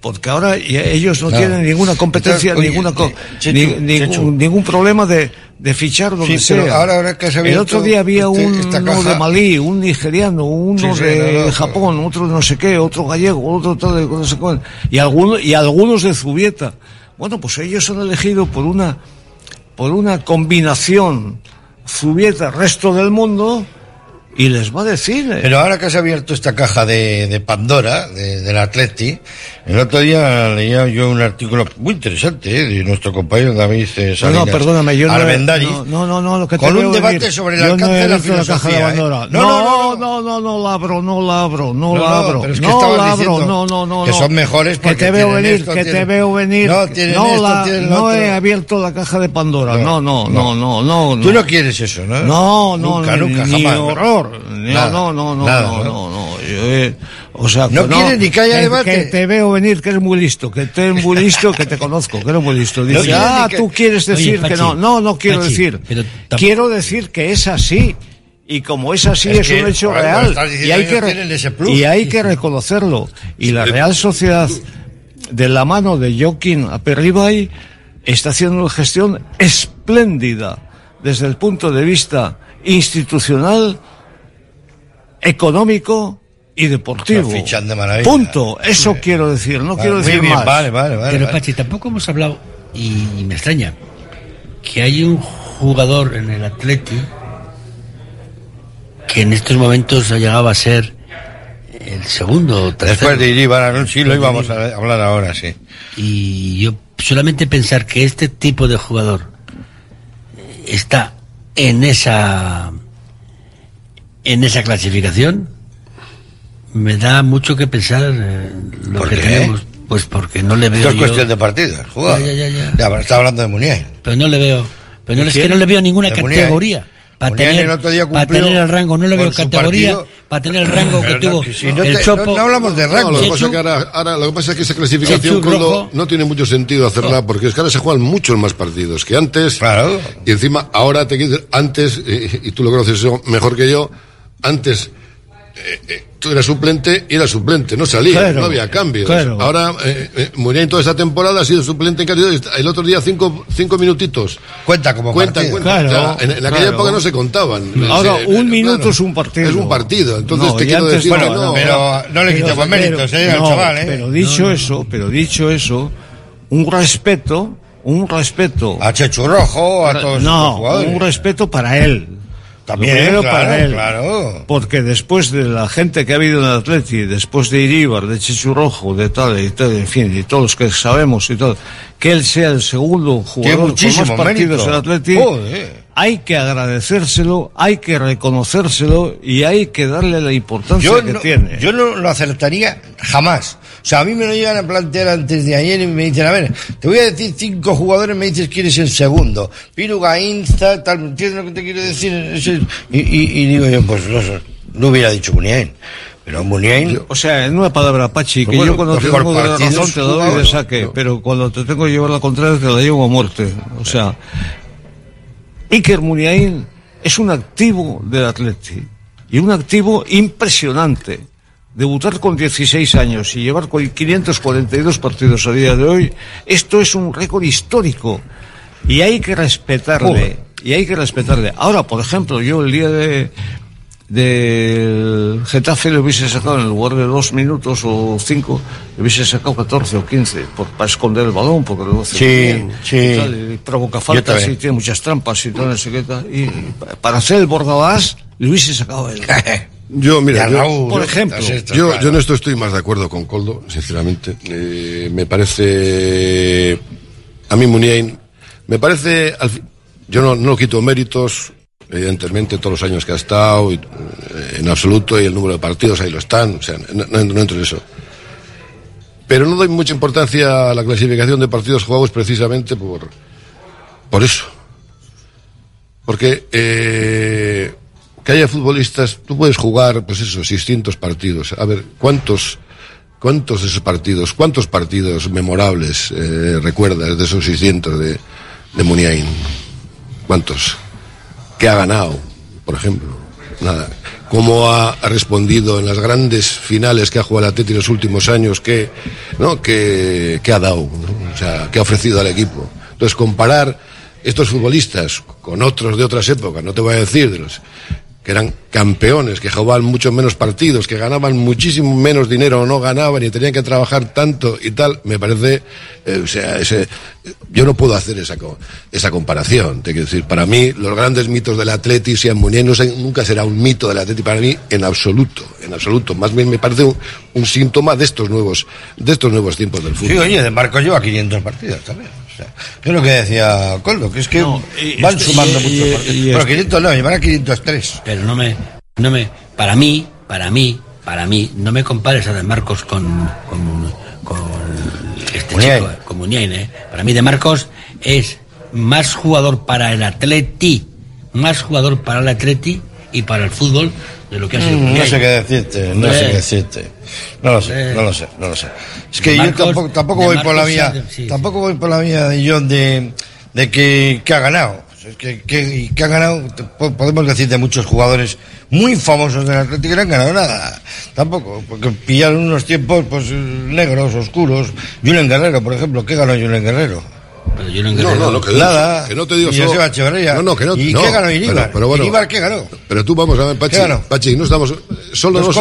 Porque ahora ellos no Claro. tienen ninguna competencia, Entonces, oye, ninguna Chechu, ni- ningún problema de, de fichar donde Sí, sea. ahora- ahora que has el otro día había este- uno caja- de Malí, un nigeriano, uno Sí, sí, de no, no, Japón, otro de no sé qué, otro gallego, otro tal, de no sé cuál, y algunos y algunos de Zubieta. Bueno, pues ellos han elegido por una por una combinación Zubieta resto del mundo y les va a decir. eh, Pero ahora que has abierto esta caja de, de Pandora, de- del Atleti, el otro día leía yo un artículo muy interesante ¿eh? de nuestro compañero David eh, No, Salinas no, perdóname, yo no, no, no, no, no, lo que te con un debate venir. sobre el Yo no alcance he de la abierto la caja de filosofía, ¿eh? Pandora. No, No, no, no, no, la abro, no la abro, no, No, la no, abro. pero es que no la abro, no, no, no. que no. son mejores Que porque te veo venir, esto, que te tienen- veo venir. No, tienen no, esto, la- tienen no he abierto la caja de Pandora. No, no, no, no, no. Tú no quieres eso, ¿no? No, no, Nunca, no, nunca, jamás, ¿no? horror. Nada, no, no, no, nada, no, ¿no? no, no. Yo, eh, o sea, No quieres ni que haya debate. Que te veo venir, que eres muy listo, que te eres muy listo, que te conozco, que eres muy listo. Dice, ni ah, que- tú quieres Oye, decir que Pachi, no. No, no quiero Pachi, decir. pero tam- Quiero decir que es así. Y como es así, Es es, que, un hecho lo real. Y hay, que re- y hay que reconocerlo. Y la Real Sociedad, de la mano de Joaquín Aperribay, está haciendo una gestión espléndida desde el punto de vista institucional, económico y deportivo. De maravilla. Punto. Eso quiero decir. No Vale, quiero decir bien, más. Vale, vale, vale. Pero. Pachi, tampoco hemos hablado, y, y me extraña, que hay un jugador en el Atleti que en estos momentos ha llegado a ser el segundo o tercero. Después de Iribar, sí, lo íbamos a hablar ahora, sí. Y yo solamente pensar que este tipo de jugador está en esa en esa clasificación me da mucho que pensar eh, lo ¿Por que qué? tenemos Pues porque no le veo Esto es yo- cuestión de partidos, jugador. Ya, ya, ya, ya. Está hablando de Muniain. Pero no le veo. Pero no, es que no le veo ninguna De categoría. Para tener, el otro día para tener el rango, no le veo categoría. partido. Para tener el rango que no, tuvo si no el te- Chopo. no- no hablamos de rango. No, lo que pasa es que ahora, ahora lo que pasa es que esa clasificación Rojo. no tiene mucho sentido hacerla porque es que ahora se juegan muchos más partidos que antes. Y encima ahora te quiero decir, antes, eh, y tú lo conoces eso mejor que yo, antes eh, eh, tú eras suplente y eras suplente, no salía, Claro, no había cambios. claro. Ahora eh, eh, Muriel toda esta temporada ha sido suplente en casi el otro día cinco, cinco minutitos. Cuenta como cuenta, partido. cuenta. Claro, O sea, en, en aquella claro. época no se contaban. Ahora, Se- un minuto claro, es un partido. Es un partido, entonces No, te quiero antes- decir bueno, que no. pero no le quitemos méritos, eh, al chaval, eh. Pero dicho eso, pero dicho eso, un respeto, un respeto. A Chechu Rojo, a todos No, jugadores. un respeto para él. También, claro, para él. claro. Porque después de la gente que ha habido en el Atleti, después de Iríbar, de Chechu Rojo, de tal y tal, en fin, y todos los que sabemos y todo, que él sea el segundo jugador con más partidos del Atleti, Joder. Hay que agradecérselo, hay que reconocérselo y hay que darle la importancia Yo que no, tiene. yo no lo acertaría jamás. O sea, a mí me lo llegan a plantear antes de ayer y me dicen, a ver, te voy a decir cinco jugadores, me dices quién es el segundo. Piruga, Insta, tal, ¿entiendes lo que te quiero decir? Y, y- y digo yo, pues no, hubiera dicho Muniain. Pero Muniain... O sea, en una palabra, Pachi, que bueno, yo cuando te tengo partidos razón te doy de saque, pero cuando te tengo que llevar la contraria te la llevo a muerte. O sea, Iker Muniain es un activo del Atleti y un activo impresionante. Debutar con 16 años y llevar con 542 partidos a día de hoy, esto es un récord histórico y hay que respetarle. Y hay que respetarle. Ahora, por ejemplo, yo el día de del Getafe le hubiese sacado en lugar de dos minutos o cinco, le hubiese sacado 14 o 15 por, para esconder el balón, porque lo hace Sí, bien, sí. y tal, y provoca faltas y tiene muchas trampas y todo, no sé qué tal. Y, y para hacer el bordabás, le hubiese sacado él. Yo, mira, yo, Raúl, por ejemplo. yo, yo en esto estoy más de acuerdo con Coldo, sinceramente. Eh, me parece, a mí Muniain, me parece, al fi- yo no, no quito méritos, evidentemente, todos los años que ha estado, y, eh, en absoluto, y el número de partidos ahí lo están, o sea, no, entro en eso. Pero no doy mucha importancia a la clasificación de partidos jugados precisamente por, por eso. Porque eh, que haya futbolistas, tú puedes jugar, pues eso, 600 partidos. A ver, ¿cuántos, cuántos de esos partidos, cuántos partidos memorables eh, recuerdas de esos 600 de, de Muniain? ¿Cuántos? ¿Qué ha ganado, por ejemplo? Nada. ¿Cómo ha, respondido en las grandes finales que ha jugado el Atleti en los últimos años? ¿Qué, no? ¿Qué, qué ha dado? ¿no? O sea, ¿qué ha ofrecido al equipo? Entonces, comparar estos futbolistas con otros de otras épocas, no te voy a decir de los que eran campeones, que jugaban mucho menos partidos, que ganaban muchísimo menos dinero o no ganaban y tenían que trabajar tanto y tal, me parece, eh, o sea, ese, yo no puedo hacer esa, esa comparación. Te quiero decir, para mí, los grandes mitos del Atleti, sean Munier, no nunca será un mito del Atleti para mí, en absoluto, en absoluto. Más bien me parece un, un síntoma de estos nuevos, de estos nuevos tiempos del fútbol. Sí, oye, de Marcos lleva 500 partidos también. Sea, es lo que decía Coldo, que es que y- van y- sumando muchos partidos. y- Pero 500 no, llevan a 503. Pero no me, no me, para mí, para mí, para mí, no me compares a De Marcos con, con, con este chico, eh, con Muniain, eh. Para mí De Marcos es más jugador para el Atleti, más jugador para el Atleti y para el fútbol de lo que ha sido Mm, no sé qué decirte, no sé qué decirte. No lo sé, Eh. no lo sé, no lo sé. Es que yo tampoco, tampoco voy por la vía, sí, tampoco voy por la vía de John de, de que, que ha ganado. Es que, que, que ha ganado, podemos decir de muchos jugadores muy famosos del Atlético que no han ganado nada. Tampoco, porque pillaron unos tiempos pues negros, oscuros. Julen Guerrero, por ejemplo, ¿qué ganó Julen Guerrero? Pero Julen No, Guerrero- no, lo que Nada. que no te digo Y solo-. No, no, que no. ¿Y no, qué ganó Iríbar? Pero, pero bueno, ¿Iríbar qué ganó? Pero tú vamos a ver, Pachi, ¿Qué ganó? Pachi, no estamos solo no,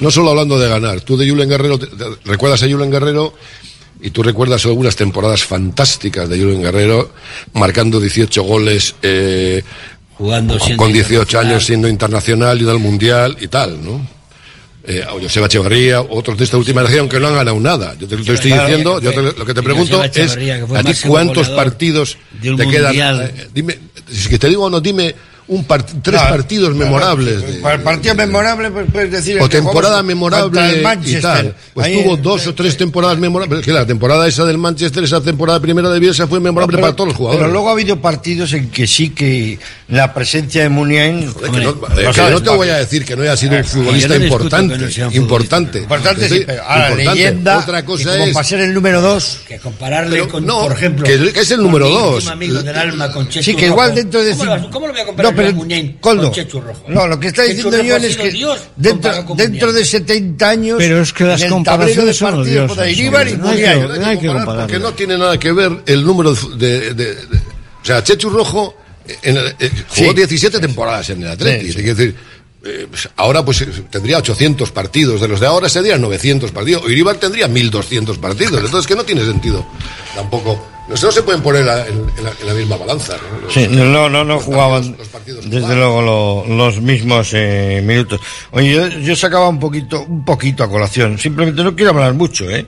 no solo hablando de ganar. Tú de Julen Guerrero, te- te- recuerdas a Julen Guerrero y tú recuerdas algunas temporadas fantásticas de Julen Guerrero, marcando 18 goles, eh, Jugando con- siendo con 18 internacional. años siendo internacional y al mundial y tal, ¿no? Eh, o Joseba Echeverría, otros de esta última generación que no han ganado nada. Yo te, estoy Claro, diciendo, yo te- lo que te pregunto es, que ¿a ti cuántos partidos te quedan? eh, dime, si te digo, no, dime un part- tres partidos memorables. de- partido memorable, pues puedes decir. o temporada memorable y tal. Pues Ahí, tuvo dos o tres temporadas memorables. Que la temporada esa del Manchester, esa temporada primera de Bielsa fue memorable pero- para todos los jugadores. Pero luego ha habido partidos en que sí que la presencia de Muniain. Joder, no, te voy a decir que no haya sido un Eh, futbolista importante, importante. Importante sí, pero ahora leyenda. Otra cosa como es para ser el número dos. Que compararle Pero con, no, por ejemplo. que- es el número dos. amigo del alma con Sí, que igual dentro de ¿Cómo, lo- ¿Cómo lo voy a comparar pero, con Muñain Coldo, con Chechu Rojo? No, lo que está diciendo ha es que Dios dentro, de 70 años. Pero es que las comparaciones son partidos odiosas. No hay que- Muniain. no hay que comparar. Porque no tiene nada que ver el número de... de- de- de- o sea, Chechu Rojo en el- eh, jugó Sí. 17 temporadas en el Atleti. Sí, decir, eh, pues ahora pues tendría 800 partidos. De los de ahora serían 900 partidos. Iribar tendría 1200 partidos. Entonces que no tiene sentido tampoco. No se- no se pueden poner a- en, en la, en la misma balanza. ¿no? Los- Sí, no, no, no jugaban los partidos desde jugaban. luego lo- los mismos eh, minutos. Oye, yo, yo sacaba un poquito, un poquito a colación. Simplemente no quiero hablar mucho, ¿eh?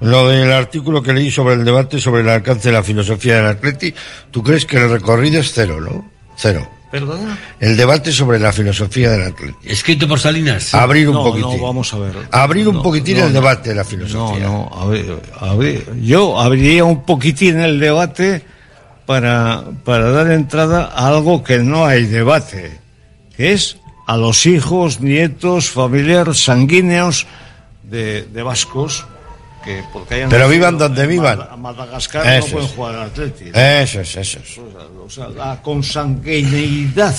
Lo del artículo que leí sobre el debate sobre el alcance de la filosofía del Atleti. ¿Tú crees que el recorrido es cero, no? Cero. ¿Perdona? El debate sobre la filosofía del Atleti. Escrito por Salinas. Abrir un no, poquitín. No, vamos a ver. Abrir un No, poquitín no, el no. debate de la filosofía. No, no, a ver, a ver, yo abriría un poquitín el debate para, para dar entrada a algo que no hay debate, que es a los hijos, nietos, familiares, sanguíneos de, de vascos que porque hayan Pero vivan donde vivan. Mad- Madagascar Eso no pueden es. jugar al Atleti. Eso es, eso es. O sea, la consanguineidad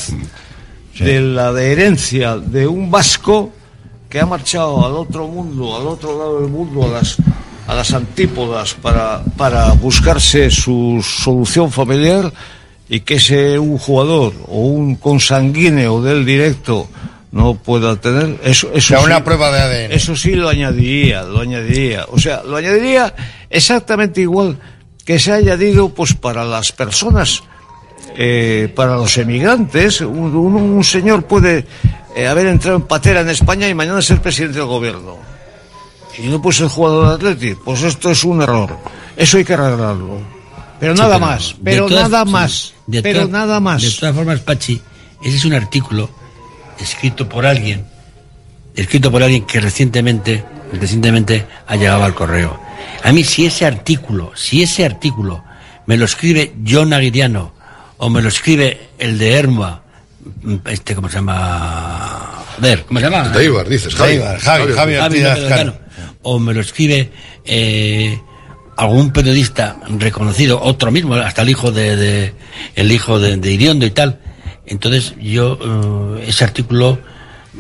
de la de herencia de un vasco que ha marchado al otro mundo, al otro lado del mundo, a las, a las antípodas para, para buscarse su solución familiar y que ese un jugador o un consanguíneo del directo no pueda tener eso eso sea, sí- una prueba de ADN. eso sí lo añadiría lo añadiría. O sea lo añadiría exactamente igual que se ha añadido pues para las personas eh, para los emigrantes. Un, un- un señor puede eh, haber entrado en patera en España y mañana ser presidente del gobierno. Y no puede ser jugador de Atleti. Pues esto es un error. Eso hay que arreglarlo. Pero Sí, nada pero más pero todas- nada más de pero todas- nada más. De todas formas, Pachi, ese es un artículo escrito por alguien, escrito por alguien que recientemente, recientemente ha llegado al correo. A mí, si ese artículo, si ese artículo me lo escribe John Aguiriano o me lo escribe el de Herma, este, ¿cómo se llama? Joder, ¿cómo se llama? De Ibar, dices. Javi, Javi, Javi Javi. O me lo escribe eh, algún periodista reconocido, otro mismo, hasta el hijo de, de- el hijo de, de Iriondo y tal. Entonces yo eh, ese artículo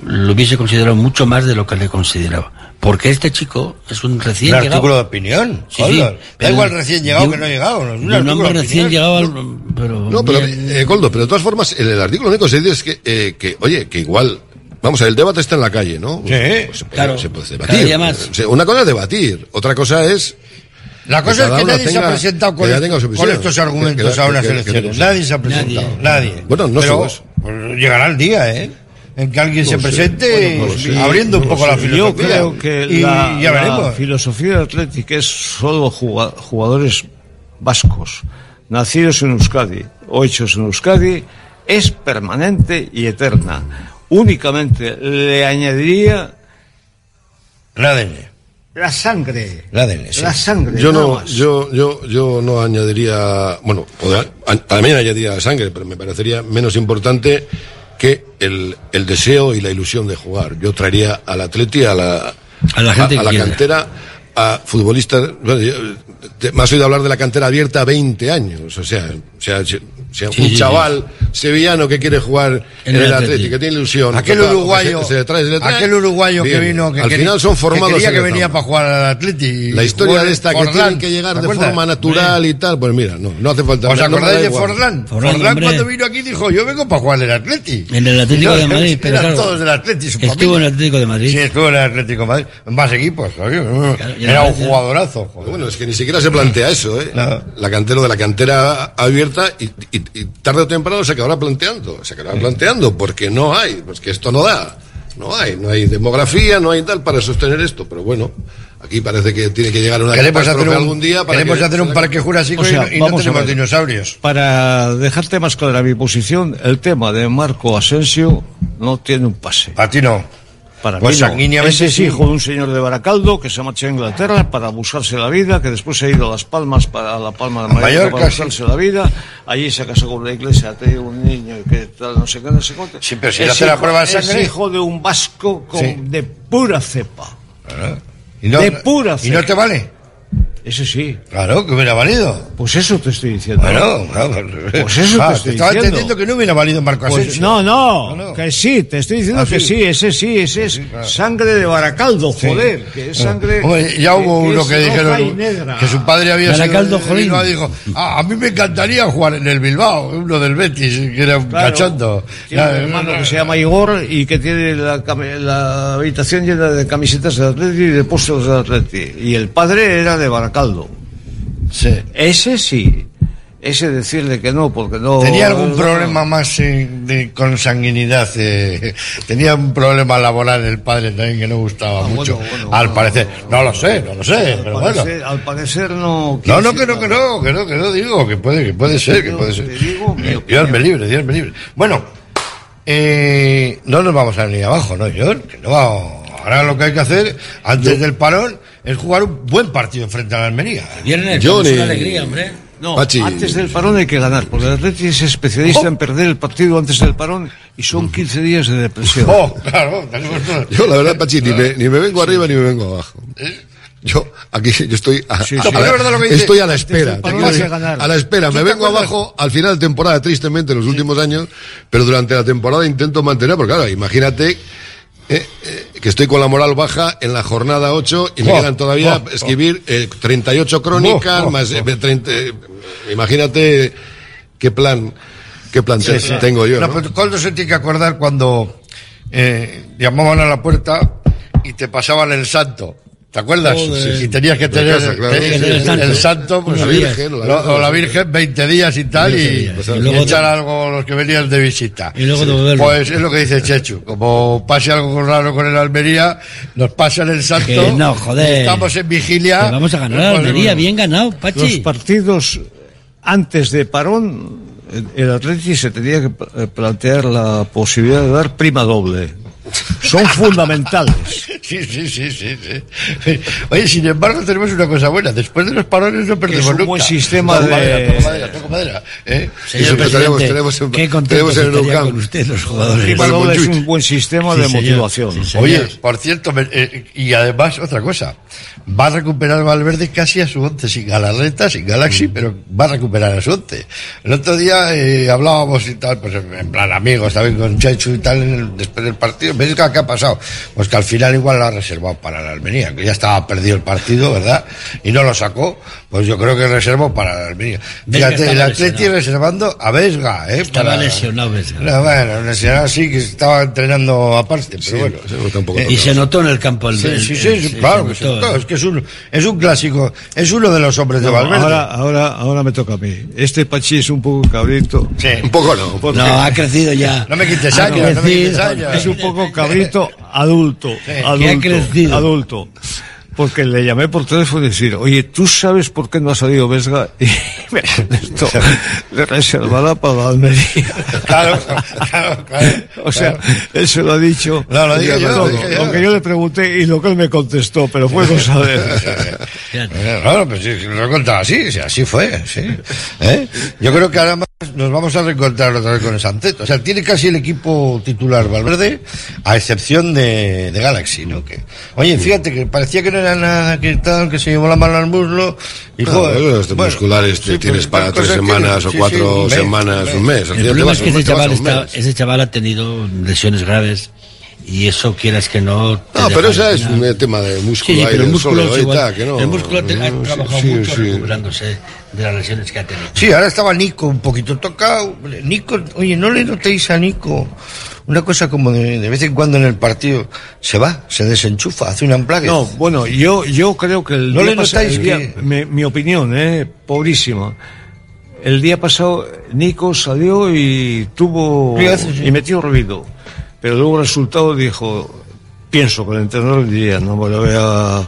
lo hubiese considerado mucho más de lo que le consideraba. Porque este chico es un recién Un llegado. artículo de opinión. Sí, sí, da igual recién llegado que no llegado. no, es un de un artículo hombre de recién opinión. llegado, al- pero... No, pero, eh, Coldo, pero de todas formas, en el artículo único se dice es que, eh, que, oye, que igual, vamos a ver, el debate está en la calle, ¿no? Sí. Pues se puede, Claro, se puede debatir. Una cosa es debatir, otra cosa es... La que cosa es que nadie se ha presentado con, que estos Que- argumentos que- a unas que- que- elecciones. que- nadie se ha presentado. Nadie. Bueno, no Pero, somos. pues, llegará el día, ¿eh? En que alguien No se presente Bueno, abriendo un No poco la filosofía. Yo creo que y la, ya la veremos. filosofía atlética es solo juga- jugadores vascos, nacidos en Euskadi o hechos en Euskadi, es permanente y eterna. Únicamente le añadiría El ADN. La sangre. El ADN, sí. La sangre. Yo no, yo, yo, yo no añadiría, bueno, también añadiría la sangre, pero me parecería menos importante que el, el deseo y la ilusión de jugar. Yo traería al atleti, a la, A la gente a, la cantera, a futbolistas, bueno, yo, te- me has oído hablar de la cantera abierta 20 años, o sea, o sea, si- si Sí, un sí, chaval sevillano que quiere jugar en, En el el. Atleti, que tiene ilusión. Aquel total, uruguayo, se- se le trae- se le trae, aquel uruguayo que bien. vino, que al quería- final son formados que, que venía para jugar al Atleti. y La historia de esta que tienen que llegar ¿Te de forma natural y tal, pues mira, no, no hace falta. ¿Os no acordáis de. Forlán? Forlán, cuando vino aquí dijo, yo vengo para jugar en el Atleti. En el Atlético de Madrid, pero eran claro, todos del Atleti, su estuvo en el Atlético de Madrid. Sí, estuvo en el Atlético de Madrid. Más equipos, Era un jugadorazo. joder. Bueno, es que ni siquiera se plantea eso, ¿eh? No. La cantera de la cantera abierta y, y- y tarde o temprano se acabará planteando, se acabará planteando porque no hay, pues que esto no da, no hay, no hay demografía, no hay tal para sostener esto, pero bueno, Aquí parece que tiene que llegar una Queremos hacer un, algún día para queremos que- hacer un parque jurásico O sea, y, no- y no vamos a tenemos ver. dinosaurios. Para dejarte más clara mi posición, el tema de Marco Asensio no tiene un pase. A ti no. Para Pues mí no. Ese es hijo de un señor de Baracaldo que se marchó a Inglaterra para buscarse la vida, que después se ha ido a Las Palmas para la Palma de Mallorca, para buscarse la vida. Allí se casó con la iglesia, ha tenido un niño y que tal, no sé qué, no sé cuánto. Sí, pero si Es hace la prueba de es sangre. hijo de un vasco con- Sí. de pura cepa. Y no, de pura ¿Y no cepa. te vale? Ese sí. Claro, que hubiera valido. Pues eso te estoy diciendo. Bueno, claro. Pues eso Ah, te estoy estaba diciendo. entendiendo que no hubiera valido Marco Pues Asensio. no, no, que sí, te estoy diciendo Ah, que sí. sí, ese sí, ese es sangre de Baracaldo, joder, que es sangre. Hombre, ya hubo que uno que y dijeron negra. que su padre había Baracaldo, sido jolín. Bilbao, dijo, ah, a mí me encantaría jugar en el Bilbao, uno del Betis, que era un Claro. cachondo. Tiene Ya, un hermano que se llama Igor y que tiene la, la habitación llena de camisetas de Atleti y de pósters de Atleti. Y el padre era de Baracaldo. Sí. Ese sí. Ese decirle que no, porque no. ¿Tenía algún no- problema más eh, de consanguinidad? eh, ¿Tenía un problema laboral el padre también que no gustaba mucho? al parecer. No lo sé, no lo sé, pero bueno. al parecer no. No, no, que no, que no, que no, que no digo, que puede, que puede ser, que puede ser. Dios me libre, Dios me libre. Bueno, eh, no nos vamos a ir abajo, ¿no, John? Que no vamos. Ahora lo que hay que hacer, antes del parón, es jugar un buen partido frente a la Almería. Viernes, Johnny. es una alegría, hombre. No, Pachi. antes del parón hay que ganar, porque el Atleti es especialista Oh. en perder el partido antes del parón y son 15 días de depresión. Oh, claro. Yo, la verdad, Pachi, ni me, ni me vengo arriba ni me vengo abajo. Yo, aquí, yo estoy a, Sí, a- sí. Dice. estoy a la espera. a la espera. ¿Tú Me vengo abajo al final de temporada, tristemente, en los últimos años, pero durante la temporada intento mantener, porque claro, imagínate eh, eh, que estoy con la moral baja en la jornada 8 y me Oh, quedan todavía oh, escribir eh, 38 crónicas, Oh, oh, más eh, oh. 30, eh, imagínate qué plan, qué plan Sí, te- sí. tengo yo. No, ¿no? pero Coldo se tiene que acordar cuando eh, llamaban a la puerta y te pasaban el santo. ¿Te acuerdas? Joder. Y tenías que tener casa, claro. el, Sí, el- sí, sí. el santo, pues, La Virgen, o la lo- Virgen, o la sí. Virgen 20 días y tal, y, 20 días. y Y luego echar de- algo los que venían de visita. Y luego devolverlo. Pues es lo que dice Chechu. Como pase algo raro con el Almería, nos pasan el santo. Que no, joder. Estamos en vigilia. Que vamos a ganar Pues, Almería, bueno. bien ganado, Los Pachi. partidos antes de parón, el- Atleti se tenía que plantear la posibilidad de dar prima doble. Son fundamentales. Sí, sí, sí, sí, sí. Oye, sin embargo, tenemos una cosa buena. Después de los parones no perdemos Es un nunca. buen sistema Toco de- madera, toco madera, toco madera, ¿eh? Señor tenemos- presidente, tenemos en- qué tenemos en el con usted los jugadores. Doble es un buen sistema Sí, de señor. motivación. Sí. Oye, por cierto, me- eh, y además otra cosa, va a recuperar Valverde casi a su once, sin Galarreta, sin Galaxy, pero va a recuperar a su once. El otro día eh, hablábamos y tal, pues en plan amigos, también con Chechu y tal, en el- después del partido, ¿ves qué ha pasado? Pues que al final igual lo ha reservado para la Almería, que ya estaba perdido el partido, ¿verdad? Y no lo sacó, pues yo creo que reservó para la Almería. Vesga Fíjate, el Atleti reservando a Vesga, ¿eh? Estaba para- lesionado, Vesga. No, bueno, lesionado sí, que estaba entrenando aparte, pero bueno. Eh, Y se notó en el campo el Sí, el- sí, sí, el- sí, claro que se notó, notó. ¿eh? Es que es un, es un clásico, es uno de los hombres de Valverde. ahora, ahora, ahora me toca a mí. Este Pachi es un poco cabrito. Sí. Un poco no. Porque No, ha crecido ya. No me quites años, no me crecido. quites años. Es un poco cabrito adulto. adulto ha crecido. Adulto. Porque le llamé por teléfono y decir, oye, ¿tú sabes por qué no ha salido Vesga? Y me contestó, le reservará para la Almería. Claro, claro, claro. O sea, él se lo ha dicho. No, lo yo, todo, lo yo. lo que yo le pregunté y lo que él me contestó, pero fue cosa de él. Claro, pues sí, lo he contado así, sí, así fue, sí. ¿Eh? Yo creo que ahora más nos vamos a reencontrar otra vez con el Santet. O sea, tiene casi el equipo titular Valverde, a excepción de, de Galaxy, ¿no? Que, oye, fíjate que parecía que no era nada, que tal, que se llevó la mano al muslo, y No, joder. los bueno, musculares te sí, tienes pues, para las tres cosas que- semanas o sí, cuatro sí, un mes, semanas, un mes. El problema es que ese chaval, está, ese chaval ha tenido lesiones graves y eso quieras que no. te No, pero ese al es un tema de músculo Sí, pero el músculo, igual. tal, que no. el músculo ha, ha Sí, trabajado sí, mucho sí. recuperándose de las lesiones que ha tenido. Sí, ahora estaba Nico un poquito tocado. Nico, oye, ¿no le notéis a Nico una cosa como de, de vez en cuando en el partido se va, se desenchufa, hace un amplague? No, bueno, yo, yo creo que el ¿No día le pasado, notáis el día- que- mi, mi opinión, eh, pobrísima. El día pasado Nico salió y tuvo hace, y metió ruido, pero luego el resultado dijo, pienso que el entrenador diría, no me lo voy a,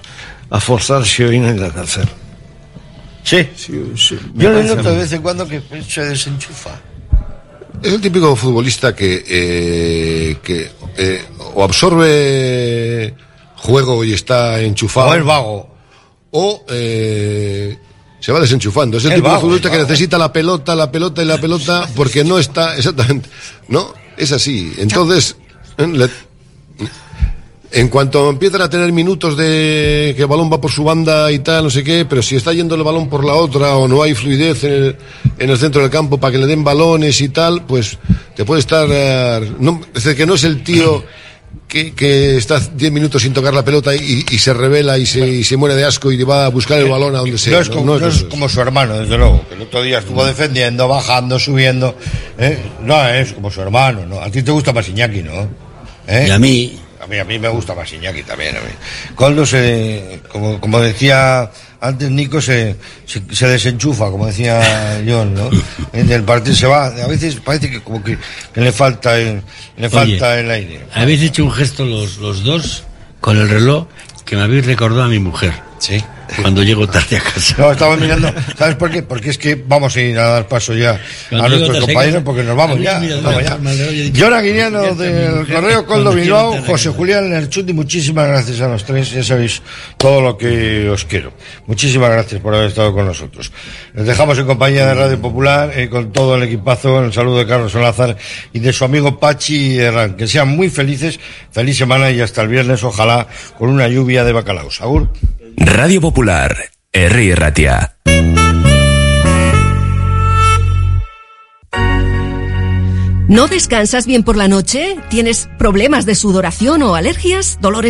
a forzarse hoy en la cárcel. Sí. sí me Yo le noto de vez en cuando que se desenchufa. Es el típico futbolista que, eh, que eh, o absorbe juego y está enchufado. O es vago. O eh, se va desenchufando. Es el Es típico vago, futbolista que necesita la pelota, la pelota y la pelota porque no está exactamente. No, es así. Entonces, en cuanto empiezan a tener minutos de que el balón va por su banda y tal, no sé qué, pero si está yendo el balón por la otra o no hay fluidez en el, en el centro del campo para que le den balones y tal, pues te puede estar... eh, no, es decir, que no es el tío que, que está 10 minutos sin tocar la pelota y, y se revela y se, y se muere de asco y va a buscar el balón a donde sea. No es, como, no es eso. como su hermano, desde luego, que el otro día estuvo defendiendo, bajando, subiendo. ¿eh? No es como su hermano, ¿no? A ti te gusta más Iñaki, ¿no? ¿Eh? Y a mí, A mí, a mí me gusta más Iñaki también. A mí. Coldo se, como, como decía antes Nico, se, se, se desenchufa, como decía John, ¿no? En el partido se va, a veces parece que como que, que le falta el, le falta el aire. habéis hecho un gesto los, los dos con el reloj que me habéis recordado a mi mujer. Sí. Cuando llego tarde a casa. No, estaba mirando, ¿sabes por qué? Porque es que vamos a ir a dar paso ya Cuando a nuestros compañeros que- porque nos vamos ya. mira, vamos mira, ya. del Correo Coldo Bilbao, José Julián Lerchuti, muchísimas gracias a los tres, ya sabéis todo lo que os quiero. Muchísimas gracias por haber estado con nosotros. Les dejamos en compañía de Radio Popular, eh, con todo el equipazo, el saludo de Carlos Solázar y de su amigo Pachi Herrán. Que sean muy felices, feliz semana y hasta el viernes, ojalá, con una lluvia de bacalao. Agur. Radio Popular, Herri Ratia. ¿No descansas bien por la noche? ¿Tienes problemas de sudoración o alergias? ¿Dolores